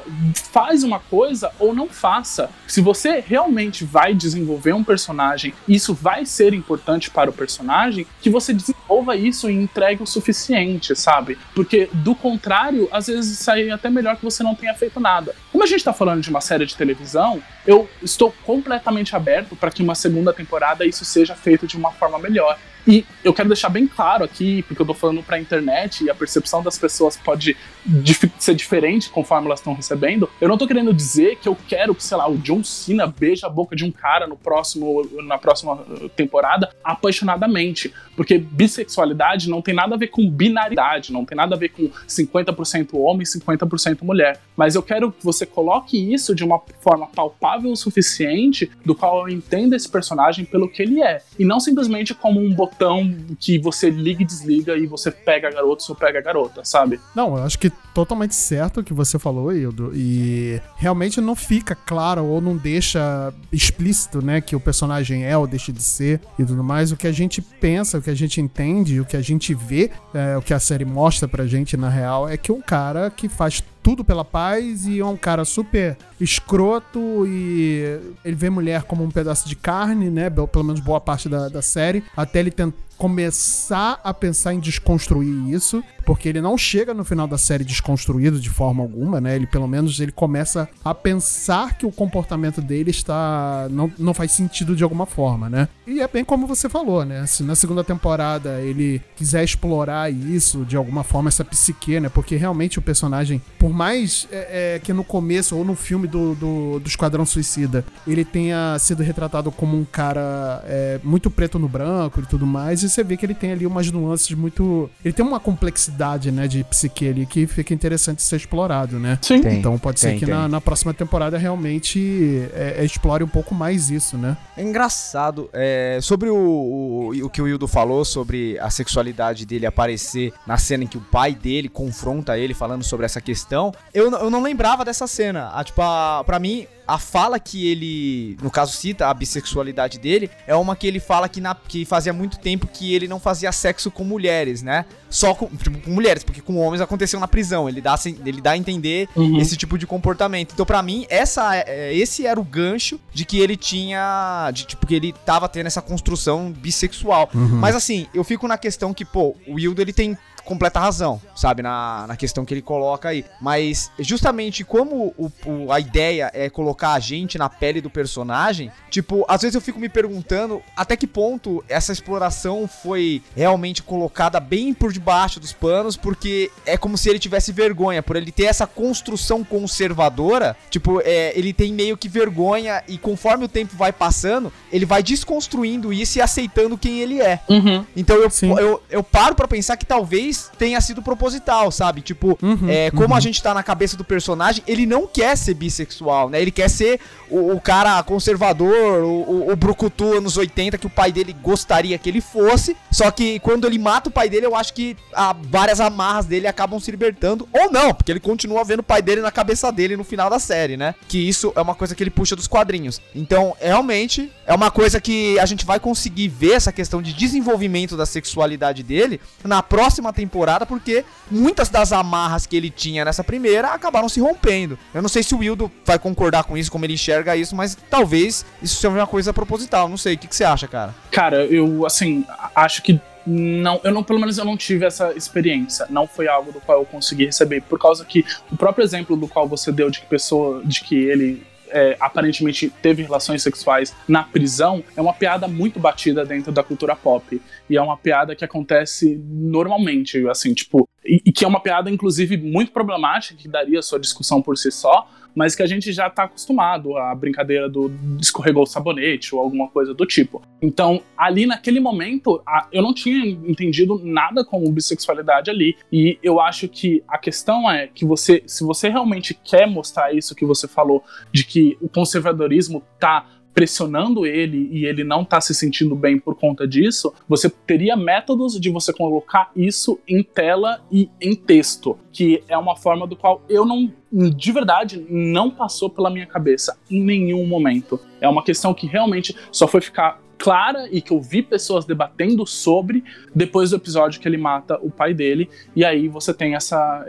faz uma coisa ou não faça. Se você realmente vai desenvolver um personagem, isso vai ser importante para o personagem, que você desenvolva isso e entregue o suficiente, sabe? Porque do contrário, às vezes sai até melhor que você não tenha feito nada. Como a gente tá falando de uma série de televisão, eu estou completamente aberto para que uma segunda temporada isso seja feito de uma forma melhor. E eu quero deixar bem claro aqui, porque eu tô falando pra internet e a percepção das pessoas pode dif- ser diferente conforme elas estão recebendo. Eu não tô querendo dizer que eu quero que, sei lá, o John Cena beije a boca de um cara no próximo, na próxima uh, temporada apaixonadamente. Porque bissexualidade não tem nada a ver com binaridade, não tem nada a ver com 50% homem e 50% mulher. Mas eu quero que você coloque isso de uma forma palpável o suficiente, do qual eu entenda esse personagem pelo que ele é. E não simplesmente como um botão que você liga e desliga e você pega a garota ou pega a garota, sabe? Não, eu acho que totalmente certo o que você falou, Hildo. E realmente não fica claro ou não deixa explícito, né, que o personagem é ou deixa de ser e tudo mais. O que a gente pensa, o que a gente entende, o que a gente vê, é, o que a série mostra pra gente na real, é que um cara que faz tudo pela paz e é um cara super escroto e ele vê mulher como um pedaço de carne, né? Pelo pelo menos boa parte da, da série, até ele tentar começar a pensar em desconstruir isso, porque ele não chega no final da série desconstruído de forma alguma, né? Ele pelo menos ele começa a pensar que o comportamento dele está não, não faz sentido de alguma forma, né? E é bem como você falou, né? Se na segunda temporada ele quiser explorar isso de alguma forma essa psique, né? Porque realmente o personagem, por mais é, é, que no começo ou no filme do, do, do Esquadrão Suicida ele tenha sido retratado como um cara é, muito preto no branco e tudo mais, e você vê que ele tem ali umas nuances muito. Ele tem uma complexidade, né, de psique ali que fica interessante ser explorado, né? Sim. Tem, então pode ser tem, que tem. na, na próxima temporada realmente é, é, explore um pouco mais isso, né? É engraçado. é, sobre o, o, o que o Hildo falou, sobre a sexualidade dele aparecer na cena em que o pai dele confronta ele falando sobre essa questão, eu, eu não lembrava dessa cena. Ah, tipo, a, pra mim, a fala que ele, no caso, cita a bissexualidade dele, é uma que ele fala que, na, que fazia muito tempo que ele não fazia sexo com mulheres, né? Só com, tipo, com mulheres, porque com homens aconteceu na prisão. Ele dá, ele dá a entender Uhum. esse tipo de comportamento. Então, pra mim, essa, é- esse era o gancho de que ele tinha. De, tipo, que ele tava tendo essa construção bissexual. Mas assim, eu fico na questão que, pô, o Wildo ele tem completa razão, sabe? Na, na questão que ele coloca aí. Mas justamente como o, o- a ideia é colocar a gente na pele do personagem, tipo, às vezes eu fico me perguntando até que ponto essa exploração foi realmente colocada bem por debaixo dos panos, porque é como se ele tivesse vergonha, por ele ter essa construção conservadora, tipo, é, ele tem meio que vergonha e conforme o tempo vai passando, ele vai desconstruindo isso e aceitando quem ele é. Uhum. Então eu, eu, eu paro pra pensar que talvez tenha sido proposital, sabe? Tipo, Uhum, é, como uhum. a gente tá na cabeça do personagem, ele não quer ser bissexual, né? Ele quer ser o, o cara conservador, o, o, o brucutu anos 80 que o pai dele gostaria que ele fosse. Só que quando ele mata o pai dele, eu acho que ah, várias amarras dele acabam se libertando. Ou não, porque ele continua vendo o pai dele na cabeça dele no final da série, né? Que isso é uma coisa que ele puxa dos quadrinhos. Então, realmente, é uma coisa que a gente vai conseguir ver essa questão de desenvolvimento da sexualidade dele na próxima temporada temporada, porque muitas das amarras que ele tinha nessa primeira acabaram se rompendo. Eu não sei se o Wildo vai concordar com isso, como ele enxerga isso, mas talvez isso seja uma coisa proposital. Não sei. O que, que você acha, cara? Cara, eu, assim, acho que não, eu não, pelo menos eu não tive essa experiência. Não foi algo do qual eu consegui receber, por causa que o próprio exemplo do qual você deu de que pessoa, de que ele é, aparentemente teve relações sexuais na prisão é uma piada muito batida dentro da cultura pop. E é uma piada que acontece normalmente, assim, tipo. E, e que é uma piada, inclusive, muito problemática, que daria sua discussão por si só, mas que a gente já tá acostumado à brincadeira do escorregou o sabonete ou alguma coisa do tipo. Então, ali naquele momento, eu não tinha entendido nada como bissexualidade ali, e eu acho que a questão é que você, se você realmente quer mostrar isso que você falou, de que o conservadorismo tá pressionando ele e ele não tá se sentindo bem por conta disso, você teria métodos de você colocar isso em tela e em texto, que é uma forma do qual eu não, de verdade, não passou pela minha cabeça em nenhum momento. É uma questão que realmente só foi ficar clara e que eu vi pessoas debatendo sobre depois do episódio que ele mata o pai dele, e aí você tem essa,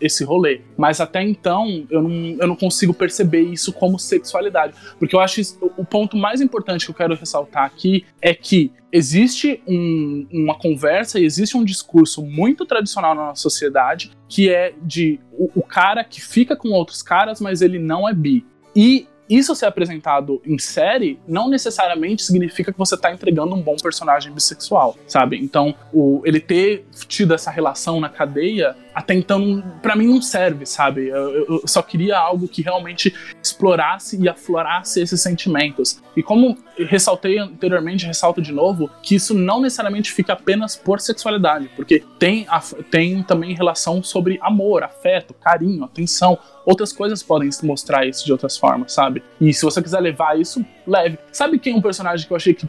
esse rolê. Mas até então eu não, eu não consigo perceber isso como sexualidade, porque eu acho isso, o ponto mais importante que eu quero ressaltar aqui é que existe um, uma conversa e existe um discurso muito tradicional na nossa sociedade que é de o, o cara que fica com outros caras, mas ele não é bi. E isso ser apresentado em série não necessariamente significa que você tá entregando um bom personagem bissexual, sabe? Então, o, ele ter tido essa relação na cadeia até então, para mim, não serve, sabe? Eu, eu, só queria algo que realmente explorasse e aflorasse esses sentimentos. E como ressaltei anteriormente, ressalto de novo, que isso não necessariamente fica apenas por sexualidade, porque tem, tem também relação sobre amor, afeto, carinho, atenção. Outras coisas podem mostrar isso de outras formas, sabe? E se você quiser levar isso, leve. Sabe quem é um personagem que eu achei que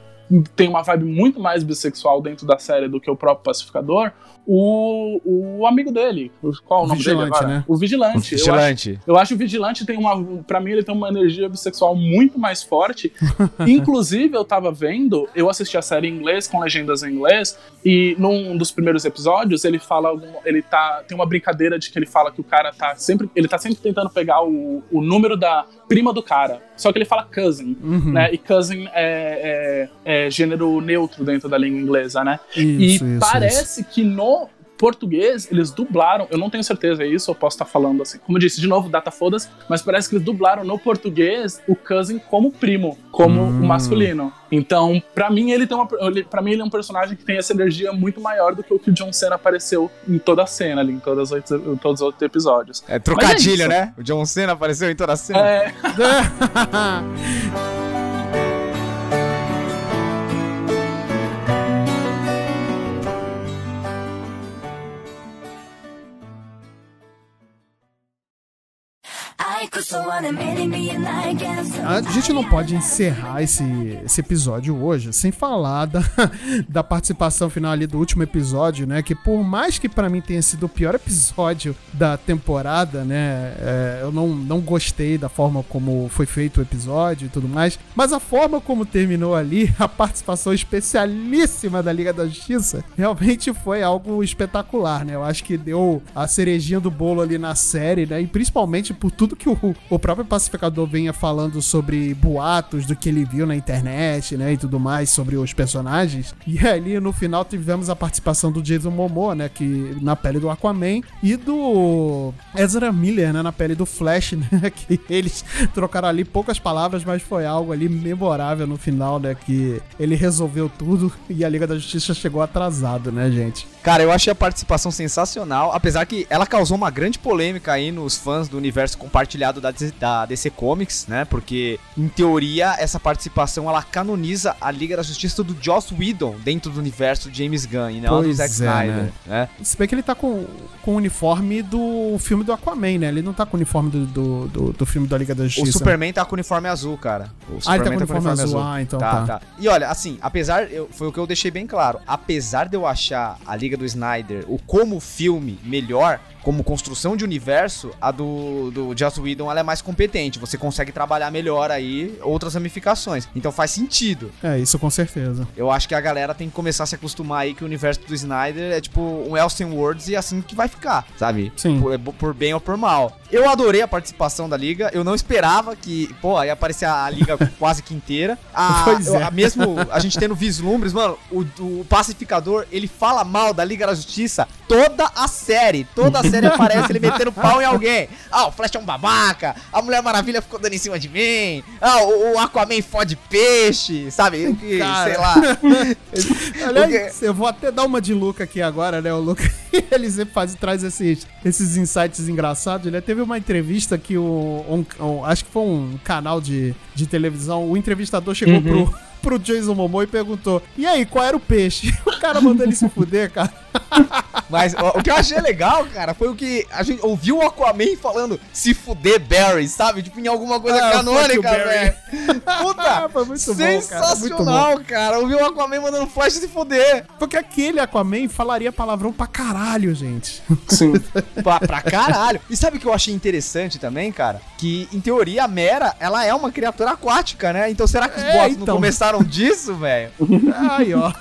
tem uma vibe muito mais bissexual dentro da série do que o próprio Pacificador, o, o amigo dele. Qual o, o nome Vigilante, dele agora? Né? O Vigilante. O Vigilante. Eu acho, eu acho o Vigilante tem uma. Pra mim, ele tem uma energia bissexual muito mais forte. Inclusive, eu tava vendo, eu assisti a série em inglês, com legendas em inglês, e num dos primeiros episódios, ele fala. Ele tá. Tem uma brincadeira de que ele fala que o cara tá sempre. Ele tá sempre tentando pegar o, o número da prima do cara. Só que ele fala cousin, uhum. né? E cousin é, é, é, gênero neutro dentro da língua inglesa, né? Isso, e isso, parece isso. que no português, eles dublaram, eu não tenho certeza é isso, eu posso estar falando assim. Como eu disse, de novo, data foda mas parece que eles dublaram no português o cousin como primo, como hum. o masculino. Então, para mim, ele tem uma. para mim, ele é um personagem que tem essa energia muito maior do que o que o John Cena apareceu em toda a cena ali, em, todas as, em todos os outros episódios. É trocadilho, é né? O John Cena apareceu em toda a cena. É. A gente não pode encerrar esse, esse episódio hoje sem falar da, da participação final ali do último episódio, né? Que por mais que para mim tenha sido o pior episódio da temporada, né? É, eu não, não gostei da forma como foi feito o episódio e tudo mais, mas a forma como terminou ali, a participação especialíssima da Liga da Justiça, realmente foi algo espetacular, né? Eu acho que deu a cerejinha do bolo ali na série, né? E principalmente por tudo que o o, próprio pacificador venha falando sobre boatos do que ele viu na internet, né, e tudo mais sobre os personagens. E ali no final tivemos a participação do Jason Momoa, né, que na pele do Aquaman e do Ezra Miller, né, na pele do Flash, né, que eles trocaram ali poucas palavras, mas foi algo ali memorável no final, né, que ele resolveu tudo e a Liga da Justiça chegou atrasado, né, gente? Cara, eu achei a participação sensacional, apesar que ela causou uma grande polêmica aí nos fãs do universo compartilhado da, da DC Comics, né? Porque, em teoria, essa participação ela canoniza a Liga da Justiça do Joss Whedon dentro do universo James Gunn e não pois do Zack é, Snyder, né? né? Se bem que ele tá com, com o uniforme do filme do Aquaman, né? Ele não tá com o uniforme do, do, do, do filme da Liga da Justiça. O Superman tá com o uniforme azul, cara. O ah, ele tá com o uniforme, tá com uniforme azul. azul. Ah, então tá, tá. tá. E olha, assim, apesar, eu, foi o que eu deixei bem claro, apesar de eu achar a Liga do Snyder, o como filme melhor, como construção de universo, a do, do Joss Whedon ela é mais competente. Você consegue trabalhar melhor aí outras ramificações. Então faz sentido. É, isso com certeza. Eu acho que a galera tem que começar a se acostumar aí que o universo do Snyder é tipo um Elseworlds e é assim que vai ficar, sabe? Sim. Por, por bem ou por mal. Eu adorei a participação da liga. Eu não esperava que, pô, ia aparecer a liga quase que inteira. A, Pois é. a mesmo a gente tendo vislumbres, mano, o, o pacificador, ele fala mal da Liga da Justiça toda a série. Toda a série aparece ele metendo pau em alguém. Ah, o Flash é um babaca. A Mulher Maravilha ficou dando em cima de mim. Ah, o, o Aquaman fode peixe, sabe? Que, sei lá. Aliás, eu vou até dar uma de Luca aqui agora, né? O Luca, ele sempre faz, traz esses, esses insights engraçados. Né? Teve uma entrevista que o. um- um- acho que foi um canal de, de televisão. O entrevistador chegou pro, pro Jason Momoa e perguntou: E aí, qual era o peixe? O cara mandou ele se fuder, cara. Mas ó, o que eu achei legal, cara, foi o que a gente ouviu o Aquaman falando se fuder Barry, sabe? Tipo, em alguma coisa Ah, canônica, velho. Puta, Foi muito bom, cara, muito sensacional, cara. Ouviu o Aquaman mandando Flash se fuder. Porque aquele Aquaman falaria palavrão pra caralho, gente. Sim. pra, pra caralho. E sabe o que eu achei interessante também, cara? Que, em teoria, a Mera, ela é uma criatura aquática, né? Então será que os É, boatos então. não começaram disso, velho? Aí, ó.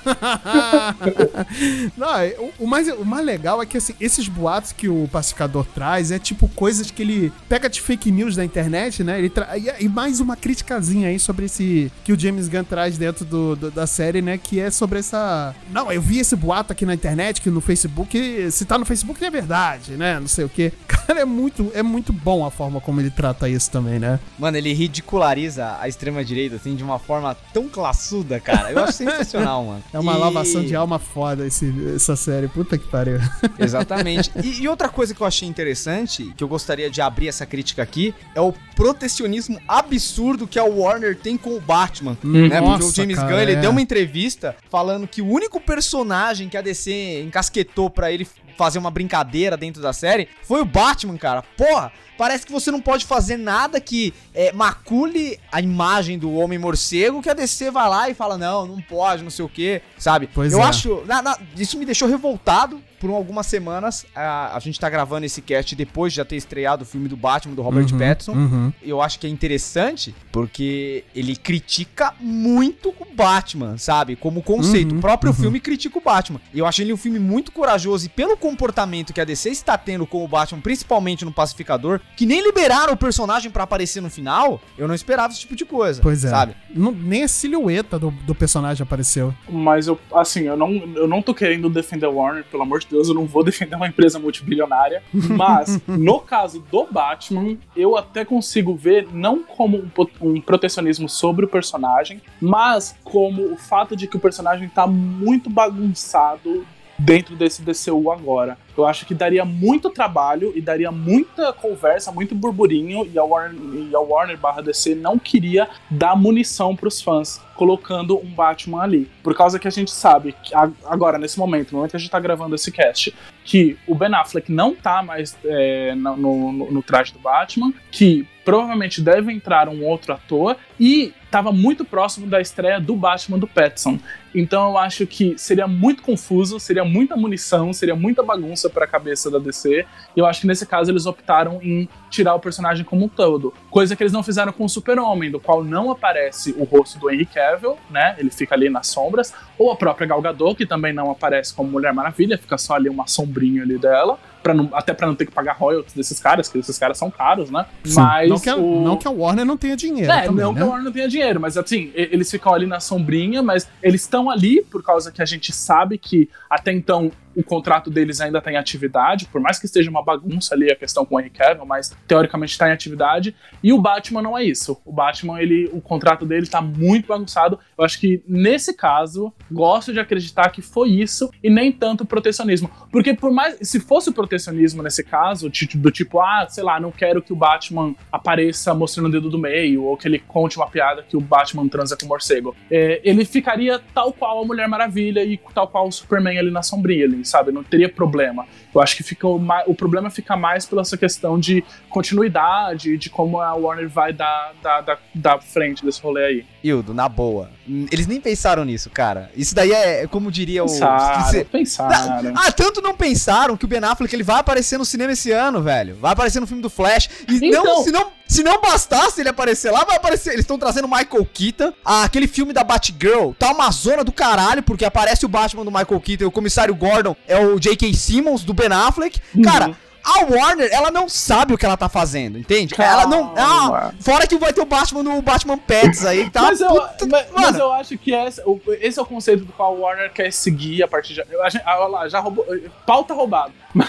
Não, é, o, o mais, o mais legal é que assim, esses boatos que o pacificador traz é tipo coisas que ele pega de fake news da internet, né? Ele tra- e, e mais uma criticazinha aí sobre esse que o James Gunn traz dentro do, do- da série, né? Que é sobre essa. Não, eu vi esse boato aqui na internet, que no Facebook, se tá no Facebook é verdade, né? Não sei o quê. Cara, é muito, é muito bom a forma como ele trata isso também, né? Mano, ele ridiculariza a extrema-direita, assim, de uma forma tão classuda, cara. Eu acho sensacional, mano. É uma E- lavação de alma foda esse, essa série. Puta que pariu. Exatamente. E, e outra coisa que eu achei interessante, que eu gostaria de abrir essa crítica aqui, é o protecionismo absurdo que a Warner tem com o Batman. né? Porque o Nossa, James cara, Gunn, ele é. deu uma entrevista falando que o único personagem que a DC encasquetou pra ele fazer uma brincadeira dentro da série foi o Batman, cara. Porra, parece que você não pode fazer nada que é, macule a imagem do Homem-Morcego, que a DC vai lá e fala, não, não pode, não sei o que, sabe? Pois eu é. acho, na- na- isso me deixou revoltado por algumas semanas. A, a gente tá gravando esse cast depois de já ter estreado o filme do Batman, do Robert Uhum, Pattinson. uhum. Eu acho que é interessante porque ele critica muito o Batman, sabe? Como conceito. Uhum, o próprio uhum. filme critica o Batman. E eu achei ele um filme muito corajoso e pelo comportamento que a DC está tendo com o Batman, principalmente no Pacificador, que nem liberaram o personagem pra aparecer no final, eu não esperava esse tipo de coisa. Pois é. Sabe? Não- nem a silhueta do, do personagem apareceu. Mas eu, assim, eu não, eu não tô querendo defender Warner, pelo amor de Deus, eu não vou defender uma empresa multibilionária. Mas, no caso do Batman, eu até consigo ver não como um, um protecionismo sobre o personagem, mas como o fato de que o personagem tá muito bagunçado dentro desse DCU agora. Eu acho que daria muito trabalho e daria muita conversa, muito burburinho, e a Warner, e a Warner barra DC não queria dar munição pros fãs, colocando um Batman ali. Por causa que a gente sabe, que agora, nesse momento, no momento que a gente tá gravando esse cast, que o Ben Affleck não tá mais é, no, no- no traje do Batman, que provavelmente deve entrar um outro ator, e tava muito próximo da estreia do Batman do Pattinson. Então eu acho que seria muito confuso, seria muita munição, seria muita bagunça pra cabeça da DC. E eu acho que nesse caso eles optaram em tirar o personagem como um todo. Coisa que eles não fizeram com o Super-Homem, do qual não aparece o rosto do Henry Cavill, né? Ele fica ali nas sombras. Ou a própria Gal Gadot, que também não aparece como Mulher Maravilha, fica só ali uma sombrinha ali dela. Pra não, até pra não ter que pagar royalties desses caras, que esses caras são caros, né? Mas não, que a, o... não que a Warner não tenha dinheiro. É, também, não né? que a Warner não tenha dinheiro, mas assim, eles ficam ali na sombrinha, mas eles estão ali por causa que a gente sabe que até então o contrato deles ainda está em atividade, por mais que esteja uma bagunça ali a questão com o Henry Cavill, mas teoricamente está em atividade. E o Batman não é isso. O Batman, ele, o contrato dele tá muito bagunçado. Eu acho que nesse caso, gosto de acreditar que foi isso e nem tanto protecionismo. Porque por mais, se fosse o protecionismo nesse caso, do tipo, ah, sei lá, não quero que o Batman apareça mostrando o dedo do meio, ou que ele conte uma piada que o Batman transa com o morcego. É, ele ficaria tal qual a Mulher Maravilha e tal qual o Superman ali na sombrinha, ali, sabe? Não teria problema. Eu acho que fica o, o problema fica mais pela essa questão de continuidade, de como a Warner vai dar, dar, dar, dar frente desse rolê aí. Hildo, na boa. Eles nem pensaram nisso, cara. Isso daí é, como diria o. Pensaram, pensaram. Ah, tanto não pensaram que o Ben Affleck ele vai aparecer no cinema esse ano, velho. Vai aparecer no filme do Flash. E Então- não, se não, se não bastasse ele aparecer lá, vai aparecer. Eles estão trazendo Michael Keaton. Ah, aquele filme da Batgirl tá uma zona do caralho, porque aparece o Batman do Michael Keaton e o comissário Gordon é o J.K. Simmons do Ben Affleck. Cara. Uhum. A Warner, ela não sabe o que ela tá fazendo, entende? Ela não. Ah, fora que vai ter o Batman no Batman Pets aí, tá? mas, eu, Puta- mas, mas eu acho que esse, esse é o conceito do qual o Warner quer seguir a partir de. Olha lá, já roubou. Pauta roubada. Mas,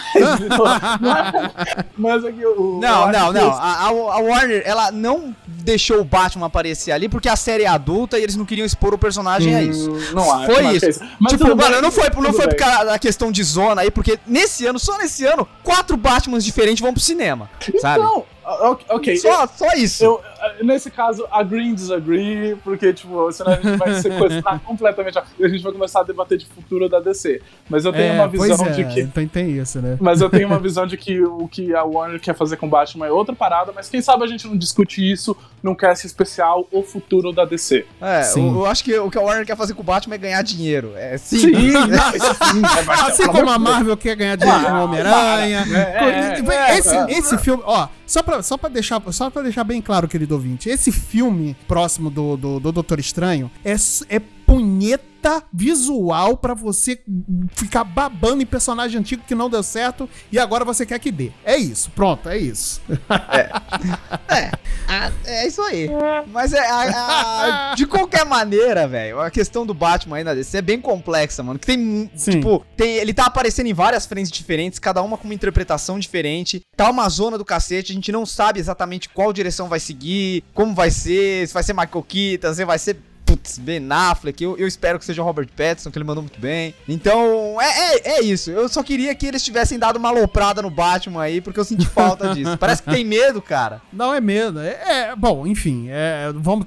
não é- mas que o. Não, não, não. A, a- a Warner, ela não deixou o Batman aparecer ali porque a série é adulta e eles não queriam expor o personagem a isso. Hum, Não acho. Foi isso. Mas tipo, mano, bem, não foi, não foi por causa da questão de zona aí, porque nesse ano, só nesse ano, quatro Batmans diferentes vão pro cinema, sabe? Então, ok, só, só isso. Eu, nesse caso, agree and disagree, porque, tipo, senão a gente vai sequestrar completamente. a- A gente vai começar a debater de futuro da DC. Mas eu tenho uma pois visão é, de que. Tem, tem isso, né? Mas eu tenho uma visão de que o que a Warner quer fazer com Batman é outra parada, mas quem sabe a gente não discute isso num cast especial O Futuro da DC. É, Sim. eu, eu acho que o que a Warner quer fazer com o Batman é ganhar dinheiro. É sim. Sim, isso sim, é, Assim como a. Marvel quer ganhar dinheiro com o Claro, Homem-Aranha. claro. É, é, esse, é. esse filme, ó, só pra, só, pra deixar, só pra deixar bem claro, querido ouvinte, esse filme próximo do, do, do Doutor Estranho é, é punheta visual pra você ficar babando em personagem antigo que não deu certo e agora você quer que dê. É isso, pronto, é isso. Ah, é isso aí. Mas é. a- a- de qualquer maneira, velho, a questão do Batman na DC é bem complexa, mano. Que tem. Sim. Tipo, tem, ele tá aparecendo em várias frentes diferentes, cada uma com uma interpretação diferente. Tá uma zona do cacete, a gente não sabe exatamente qual direção vai seguir, como vai ser, se vai ser Michael Keaton, se vai ser. Putz, Ben Affleck, eu, eu espero que seja o Robert Pattinson, que ele mandou muito bem. Então, é, é, é isso. Eu só queria que eles tivessem dado uma aloprada no Batman aí, porque eu senti falta disso. Parece que tem medo, cara. Não é medo. É, é- bom, enfim, é, vamos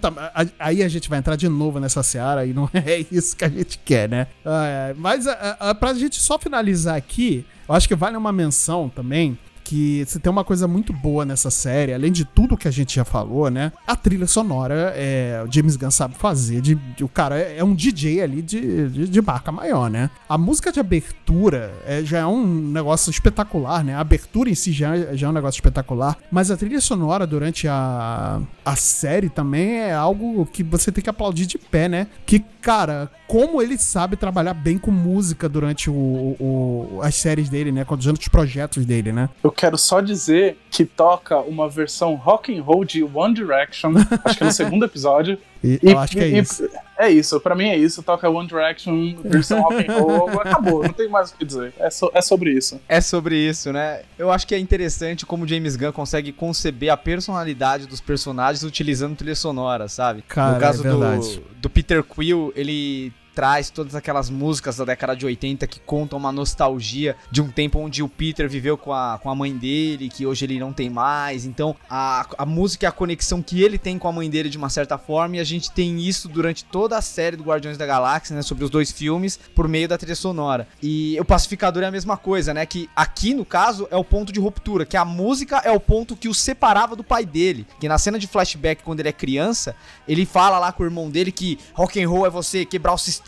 aí a gente vai entrar de novo nessa seara e não é isso que a gente quer, né? Ah, é, mas a, a, pra gente só finalizar aqui, eu acho que vale uma menção também que se tem uma coisa muito boa nessa série, além de tudo que a gente já falou, né? A trilha sonora, é, o James Gunn sabe fazer. De, de- o cara é, é um DJ ali de, de, de maior, né? A música de abertura é, já é um negócio espetacular, né? A abertura em si já, já é um negócio espetacular, mas a trilha sonora durante a, a série também é algo que você tem que aplaudir de pé, né? Que, cara, como ele sabe trabalhar bem com música durante o, o- as séries dele, né? Durante os projetos dele, né? Eu quero só dizer que toca uma versão rock and roll de One Direction, acho que é no segundo episódio. E E- eu acho que é e- isso. É isso, pra mim é isso. Toca One Direction, versão rock and roll, acabou, não tem mais o que dizer. É, so- é sobre isso. É sobre isso, né? Eu acho que é interessante como o James Gunn consegue conceber a personalidade dos personagens utilizando trilha sonora, sabe? Cara, no caso é do, do Peter Quill, ele traz todas aquelas músicas da década de 80 que contam uma nostalgia de um tempo onde o Peter viveu com a, com a mãe dele, que hoje ele não tem mais. Então, a, a música é a conexão que ele tem com a mãe dele de uma certa forma, e a gente tem isso durante toda a série do Guardiões da Galáxia, né? Sobre os dois filmes, por meio da trilha sonora. E o Pacificador é a mesma coisa, né? Que aqui, no caso, é o ponto de ruptura, que a música é o ponto que o separava do pai dele. Que na cena de flashback, quando ele é criança, ele fala lá com o irmão dele que rock and roll é você quebrar o sistema,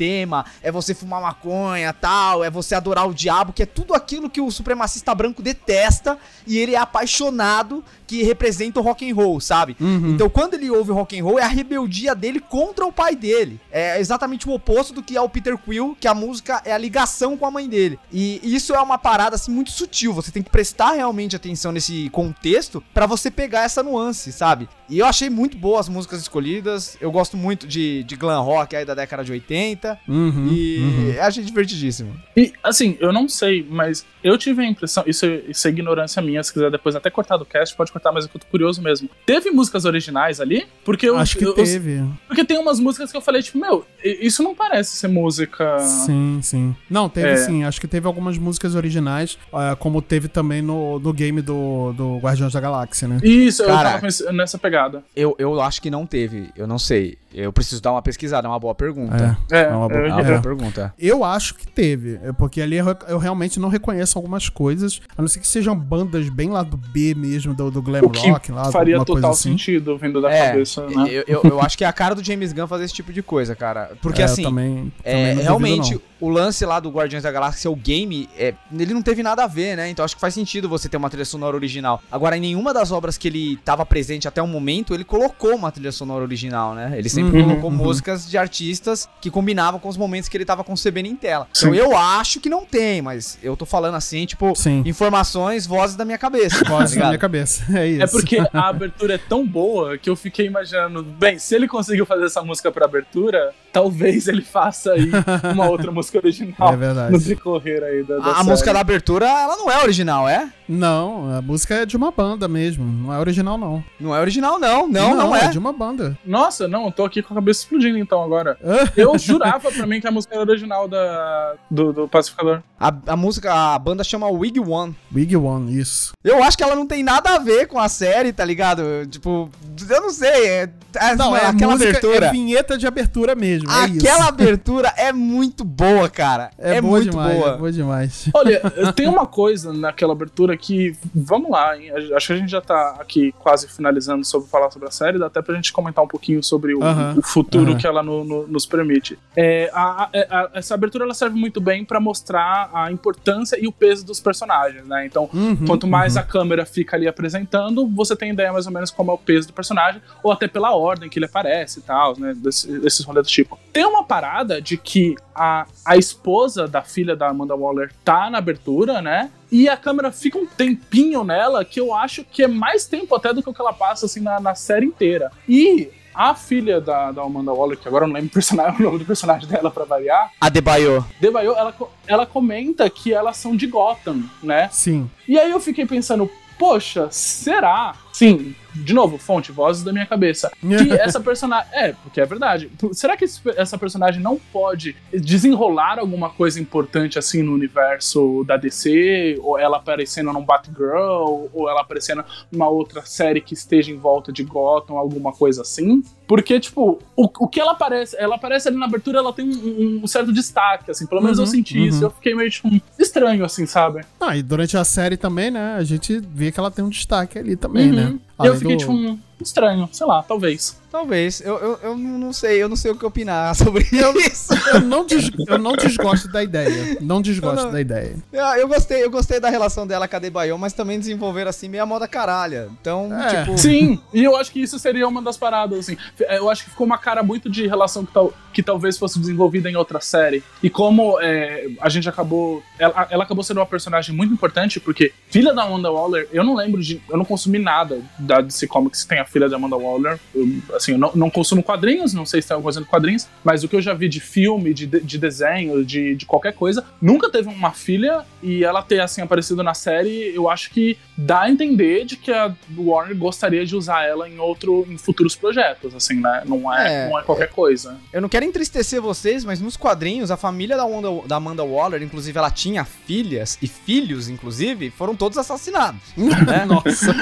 é você fumar maconha, tal, é você adorar o diabo, que é tudo aquilo que o supremacista branco detesta e ele é apaixonado que representa o rock and roll, sabe? Então quando ele ouve o rock and roll é a rebeldia dele contra o pai dele. É exatamente o oposto do que é o Peter Quill, que a música é a ligação com a mãe dele. E isso é uma parada assim muito sutil, você tem que prestar realmente atenção nesse contexto pra você pegar essa nuance, sabe? E eu achei muito boas as músicas escolhidas. Eu gosto muito de, de glam rock aí da década de 80 Uhum, e uhum. achei divertidíssimo. E, assim, eu não sei, mas eu tive a impressão, isso é, isso é ignorância minha, se quiser depois até cortar do cast, pode cortar, mas é eu tô curioso mesmo. Teve músicas originais ali? Porque eu, Acho que eu- eu- teve. porque tem umas músicas que eu falei, tipo, meu, i- isso não parece ser música. Sim, sim. Não, teve É. sim. Acho que teve algumas músicas originais, ah, como teve também no, no game do, do Guardiões da Galáxia, né? Isso, eu tava nessa pegada. Eu, eu acho que não teve, eu não sei. Eu preciso dar uma pesquisada, é uma boa pergunta. É. É, Uma uma boa- eu- É. boa pergunta. Eu acho que teve, é porque ali eu, eu realmente não reconheço algumas coisas, a não ser que sejam bandas bem lá do B mesmo, do, do glam O que rock, lá, faria total assim. sentido vindo da É, cabeça, né? eu, eu, eu acho que é a cara do James Gunn fazer esse tipo de coisa, cara. Porque É, assim, também, É, também não duvido, realmente, não. O lance lá do Guardiões da Galáxia, o game, é, ele não teve nada a ver, né? Então acho que faz sentido você ter uma trilha sonora original. Agora, em nenhuma das obras que ele tava presente até o momento, ele colocou uma trilha sonora original, né? Ele sempre Uhum, colocou uhum. músicas de artistas que combinavam com os momentos que ele tava concebendo em tela. Sim. Então eu acho que não tem, mas eu tô falando assim, tipo, Sim. informações, vozes da minha cabeça. tá Voz na ligado? minha cabeça. É isso. É porque a abertura é tão boa que eu fiquei imaginando, bem, se ele conseguiu fazer essa música pra abertura, talvez ele faça aí uma outra música original É verdade. no decorrer aí da, da A, a música da abertura, ela não é original, é? Não, a música é de uma banda mesmo, não é original não. Não é original, não. Não, não, é. de uma banda. Nossa, não, eu tô aqui com a cabeça explodindo então agora. Eu jurava pra mim que a música era original da, do, do Pacificador. A, a música, a banda chama Wig One. Big One, isso. Eu acho que ela não tem nada a ver com a série, tá ligado? Tipo, eu não sei. É, é- Não, é aquela música, abertura. É vinheta de abertura mesmo, é isso. aquela abertura é muito boa, cara. É, boa muito demais, boa. É boa demais. Olha, tem uma coisa naquela abertura que. Vamos lá, hein? Acho que a gente já tá aqui quase finalizando sobre falar sobre a série, dá até pra gente comentar um pouquinho sobre o, Aham, o futuro aham. que ela no- no- nos permite. É, a- a- a- essa abertura ela serve muito bem pra mostrar a importância e o peso dos personagens, né? Então, Uhum, Quanto mais uhum. a câmera fica ali apresentando, você tem ideia mais ou menos como é o peso do personagem, ou até pela ordem que ele aparece e tal, né? Desse, desses rolês do tipo. Tem uma parada de que a, a esposa da filha da Amanda Waller tá na abertura, né? E a câmera fica um tempinho nela que eu acho que é mais tempo até do que o que ela passa assim na, na série inteira. E a filha da, da Amanda Waller, que agora eu não lembro o, nome do personagem dela pra variar, Adebayo. Debaio, ela, co- ela comenta que elas são de Gotham, né? Sim. E aí eu fiquei pensando, poxa, será? Sim, de novo, fonte, vozes da minha cabeça. Que essa personagem. É, porque é verdade. Será que esse- essa personagem não pode desenrolar alguma coisa importante assim no universo da DC? Ou ela aparecendo num Batgirl? Ou ela aparecendo numa outra série que esteja em volta de Gotham, alguma coisa assim? Porque, tipo, o, o que ela aparece, ela aparece ali na abertura, ela tem um, um certo destaque, assim, pelo menos eu Uhum, senti isso. uhum. Eu fiquei meio, tipo, estranho, assim, sabe? Ah, e durante a série também, né? A gente vê que ela tem um destaque ali também, né? E eu Além fiquei, do- tipo, um estranho, sei lá, talvez. Talvez. Eu, eu, eu não sei, eu não sei o que opinar sobre isso. Eu não, des- eu não desgosto da ideia. Não desgosto Eu não- da ideia. Eu, eu gostei, eu gostei da relação dela com a Adebayo, mas também desenvolveram assim meio a moda caralha. Então, É. tipo. Sim, e eu acho que isso seria uma das paradas, assim. Eu acho que ficou uma cara muito de relação que, tal, que talvez fosse desenvolvida em outra série. E como é, a gente acabou. Ela, ela acabou sendo uma personagem muito importante, porque filha da Amanda Waller, eu não lembro de. Eu não consumi nada da DC Comics que tem a filha da Amanda Waller. Eu, assim, eu não, não consumo quadrinhos, não sei se tem alguma coisa de quadrinhos, mas o que eu já vi de filme, de, de de desenho, de, de qualquer coisa, nunca teve uma filha e ela ter assim aparecido na série, eu acho que dá a entender de que a Warner gostaria de usar ela em outro, em futuros projetos, assim, né? Não é, É, não é qualquer coisa. Eu não quero entristecer vocês, mas nos quadrinhos, a família da, Wanda- da Amanda Waller, inclusive, ela tinha filhas e filhos, inclusive, foram todos assassinados. né? Nossa.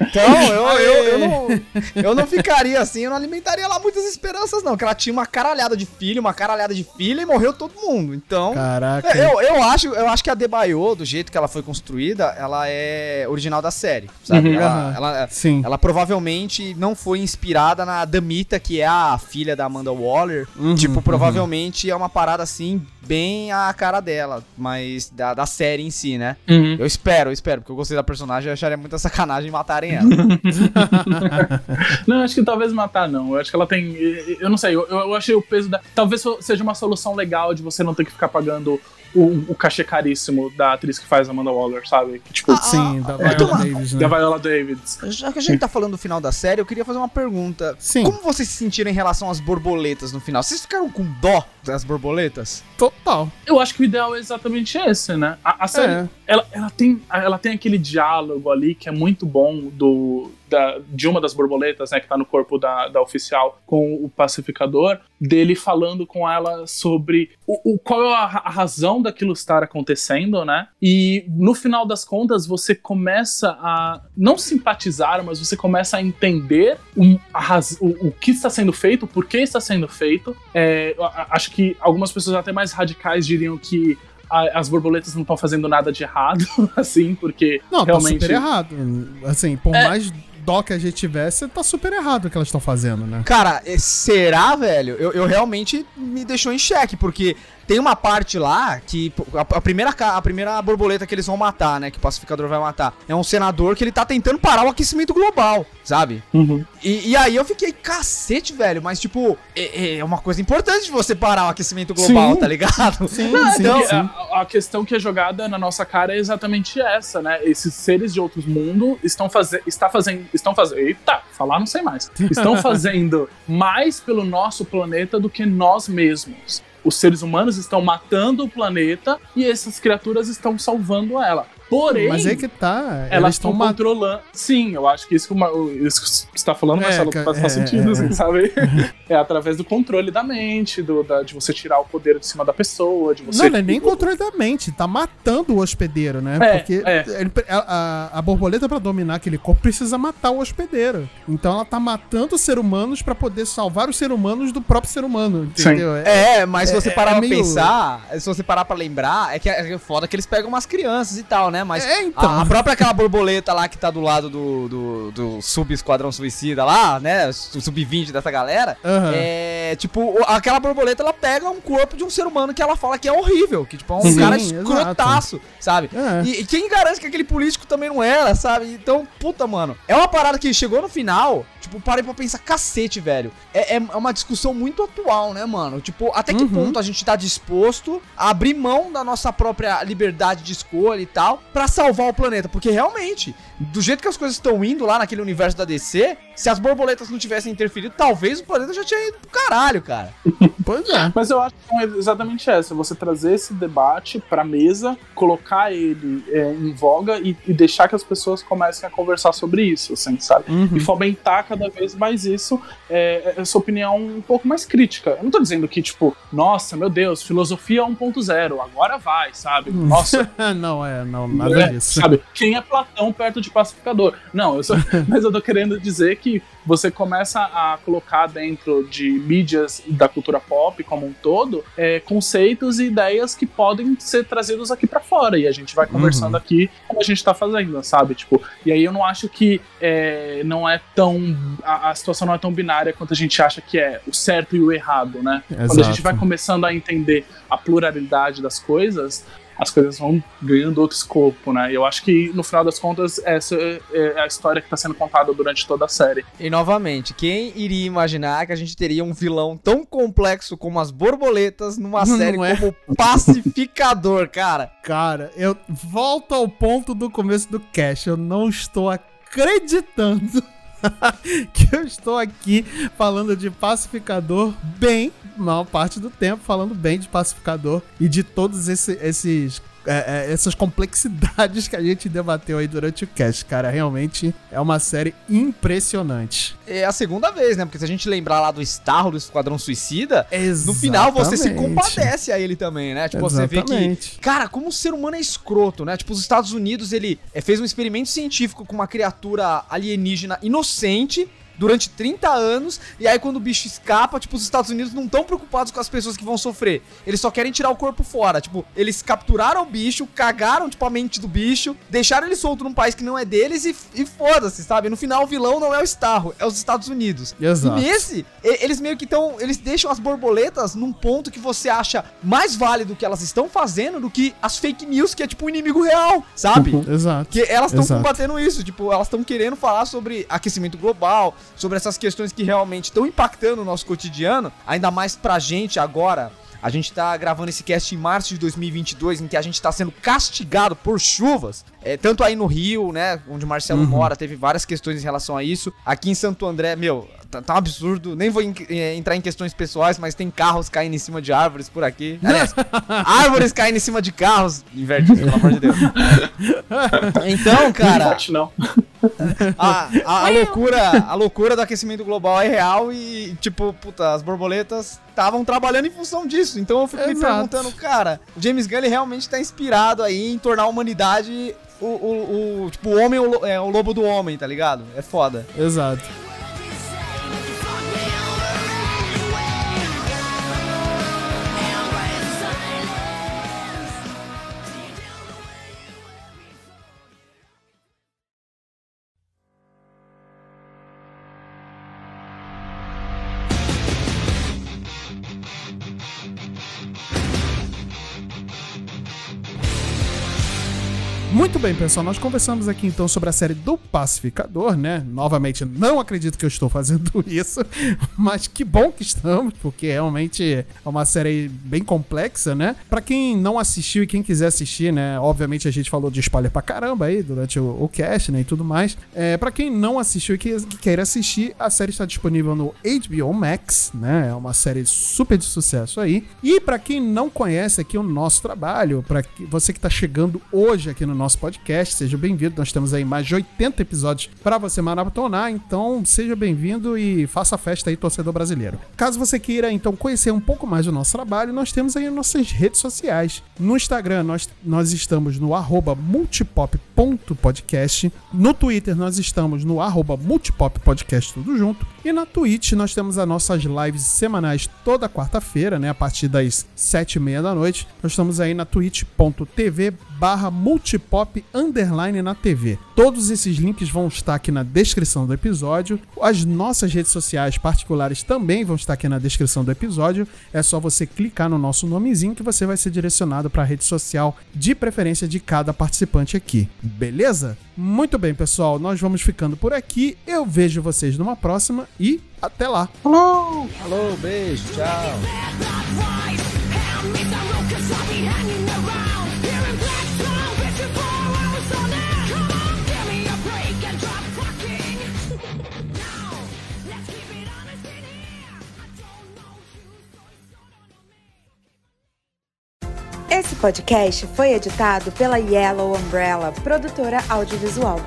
Então, eu, eu, eu, não, eu não ficaria assim, eu não alimentaria lá muitas esperanças, não. Que ela tinha uma caralhada de filho, uma caralhada de filha e morreu todo mundo. Então. Caraca. é, Eu, eu, acho, eu acho que a Debaio, do jeito que ela foi construída, ela é original da série, sabe? Uhum. ela, ela, Sim. ela provavelmente não foi inspirada na Damita, que é a filha da Amanda Waller. Uhum, tipo, provavelmente é uma parada assim, bem a cara dela, mas da, da série em si, né? Eu espero, eu espero, porque eu gostei da personagem, eu acharia muita sacanagem matarem ela. Não, acho que talvez matar não. Eu acho que ela tem. Eu não sei, eu, eu achei o peso da. Talvez seja uma solução legal de você não ter que ficar pagando o, o cachê caríssimo da atriz que faz a Amanda Waller, sabe? Que, tipo, Sim, da Ah, Viola então- Davis, né? da Viola Davids. Já que a gente tá falando do final da série, eu queria fazer uma pergunta. Sim. Como vocês se sentiram em relação às borboletas no final? Vocês ficaram com dó das borboletas? Total. Eu acho que o ideal é exatamente esse, né? A, a série, É. ela, ela, tem, ela tem aquele diálogo ali que é muito bom do, da, de uma das borboletas, né, que tá no corpo da, da oficial com o pacificador, dele falando com ela sobre o, o qual é a, a, razão daquilo estar acontecendo, né? E no final das contas você começa a não simpatizar, mas você começa a entender o, a, o, o que está sendo feito, por que está sendo feito. É, acho que algumas pessoas até mais radicais diriam que as borboletas não estão fazendo nada de errado, assim, porque não, realmente... Tá super errado. Assim, por é... mais dó que a gente tivesse, tá super errado o que elas estão fazendo, né? Cara, será, velho? Eu, eu realmente me deixou em xeque, porque tem uma parte lá que a, a, primeira, a primeira borboleta que eles vão matar, né? Que o pacificador vai matar. É um senador que ele tá tentando parar o aquecimento global, sabe? Uhum. E, e, aí eu fiquei, cacete, velho. Mas, tipo, é, é, uma coisa importante de você parar o aquecimento global, sim. tá ligado? Sim, Não, sim, então, sim. A, a, questão que é jogada na nossa cara é exatamente essa, né? Esses seres de outros mundos estão fazendo. Está fazendo. Estão fazendo. Eita, falar não sei mais. Estão fazendo mais pelo nosso planeta do que nós mesmos os seres humanos estão matando o planeta e essas criaturas estão salvando ela. Porém. Mas é que tá. Elas estão controlando. Sim, eu acho que isso que, uma, isso que você está falando, é, Marcelo, faz, é, faz sentido, é, assim, sabe? é através do controle da mente, do, da, de você tirar o poder de cima da pessoa, de você. Não, não é nem controle da mente, tá matando o hospedeiro, né? É, Porque é. Ele, a, a, borboleta, para dominar aquele corpo, precisa matar o hospedeiro. Então ela tá matando os seres humanos para poder salvar os seres humanos do próprio ser humano. Entendeu? É, mas se você parar pra meio... pensar, se você parar pra lembrar, é que é foda que eles pegam umas crianças e tal, né? Né? Mas é, então. a, a, própria aquela borboleta lá que tá do lado do, do, do sub-esquadrão suicida lá, né? O sub-20 dessa galera. Uhum. É, tipo, aquela borboleta ela pega um corpo de um ser humano que ela fala que é horrível, que tipo, é um Sim, cara escrotaço, exato. sabe? É. E, e, quem garante que aquele político também não era, sabe? Então, puta, mano. É uma parada que chegou no final, tipo, parei pra pensar, cacete, velho. É, é uma discussão muito atual, né, mano? Tipo, até que uhum. ponto a gente tá disposto a abrir mão da nossa própria liberdade de escolha e tal, para salvar o planeta. Porque realmente, do jeito que as coisas estão indo lá naquele universo da DC, se as borboletas não tivessem interferido, talvez o planeta já tinha ido pro caralho, cara. pois é. Mas eu acho que é exatamente essa: você trazer esse debate pra mesa, colocar ele é, em voga e, e, deixar que as pessoas comecem a conversar sobre isso, assim, sabe? Uhum. E fomentar cada vez mais isso, é, essa opinião um pouco mais crítica. Eu não tô dizendo que, tipo, nossa, meu Deus, filosofia 1.0, agora vai, sabe? Nossa. não, é, não, nada é, disso. Sabe? Quem é Platão perto de pacificador? Não, eu só, mas eu tô querendo dizer que você começa a colocar dentro de mídias da cultura pop como um todo é, conceitos e ideias que podem ser trazidos aqui para fora e a gente vai conversando uhum. aqui como a gente tá fazendo, sabe? Tipo, e aí eu não acho que é, não é tão a, a, situação não é tão binária quanto a gente acha que é o certo e o errado, né? Exato. Quando a gente vai começando a entender a pluralidade das coisas, as coisas vão ganhando outro escopo, né? E eu acho que, no final das contas, essa é a história que está sendo contada durante toda a série. E, novamente, quem iria imaginar que a gente teria um vilão tão complexo como as borboletas numa Não série é? como Pacificador, cara? Cara, eu volto ao ponto do começo do cast. Eu não estou acreditando que eu estou aqui falando de pacificador bem, maior parte do tempo, falando bem de pacificador e de todos esse, esses é, é, essas complexidades que a gente debateu aí durante o cast, cara. Realmente é uma série impressionante. É a segunda vez, né? Porque se a gente lembrar lá do Starro do Esquadrão Suicida, Exatamente. no final você se compadece a ele também, né? Tipo, Exatamente. você vê que. Cara, como o ser humano é escroto, né? Tipo, os Estados Unidos, ele é, fez um experimento científico com uma criatura alienígena inocente durante 30 anos, e aí quando o bicho escapa, tipo, os Estados Unidos não estão preocupados com as pessoas que vão sofrer. Eles só querem tirar o corpo fora. Tipo, eles capturaram o bicho, cagaram, tipo, a mente do bicho, deixaram ele solto num país que não é deles e, e foda-se, sabe? No final, o vilão não é o Starro, é os Estados Unidos. Exato. E nesse, eles meio que estão. Eles deixam as borboletas num ponto que você acha mais válido que elas estão fazendo do que as fake news, que é tipo o um inimigo real, sabe? Uhum. Exato. Que elas estão combatendo isso, tipo, elas estão querendo falar sobre aquecimento global, sobre essas questões que realmente estão impactando o nosso cotidiano, ainda mais pra gente agora. A gente tá gravando esse cast em março de 2022, em que a gente tá sendo castigado por chuvas. É, tanto aí no Rio, né, onde o Marcelo uhum. mora, teve várias questões em relação a isso. Aqui em Santo André, meu, tá, tá um absurdo. Nem vou é, entrar em questões pessoais, mas tem carros caindo em cima de árvores por aqui. Aliás, árvores caindo em cima de carros. Inverte, pelo amor de Deus. Então, cara. Não, não. A, a, a, loucura, a loucura do aquecimento global é real e, tipo, puta, as borboletas estavam trabalhando em função disso. Então eu fico Exato. me perguntando, cara, o James Gunn ele realmente tá inspirado aí em tornar a humanidade o, o, o tipo, o homem é o lobo do homem, tá ligado? É foda. Exato. Pessoal, nós conversamos aqui então sobre a série do Pacificador, né? Novamente, não acredito que eu estou fazendo isso, mas que bom que estamos, porque realmente é uma série bem complexa, né? Para quem não assistiu e quem quiser assistir, né? Obviamente a gente falou de spoiler pra caramba aí durante o, o cast, né? E tudo mais. É, para quem não assistiu e que, que queira assistir, a série está disponível no HBO Max, né? É uma série super de sucesso aí. E para quem não conhece aqui o nosso trabalho, para você que tá chegando hoje aqui no nosso nosso podcast. Seja bem-vindo. Nós temos aí mais de 80 episódios para você maratonar, então seja bem-vindo e faça festa aí, torcedor brasileiro. Caso você queira então conhecer um pouco mais do nosso trabalho, nós temos aí nossas redes sociais. No Instagram, nós, nós estamos no multipop.podcast. No Twitter, nós estamos no multipoppodcast tudo junto. E na Twitch, nós temos as nossas lives semanais toda quarta-feira, né? A partir das sete e meia da noite. Nós estamos aí na twitch.tv barra multipop underline na TV. Todos esses links vão estar aqui na descrição do episódio. As nossas redes sociais particulares também vão estar aqui na descrição do episódio. É só você clicar no nosso nomezinho que você vai ser direcionado para a rede social de preferência de cada participante aqui. Beleza? Muito bem, pessoal. Nós vamos ficando por aqui. Eu vejo vocês numa próxima e até lá. Falou! Falou, beijo, tchau. Esse podcast foi editado pela Yellow Umbrella, produtora audiovisual.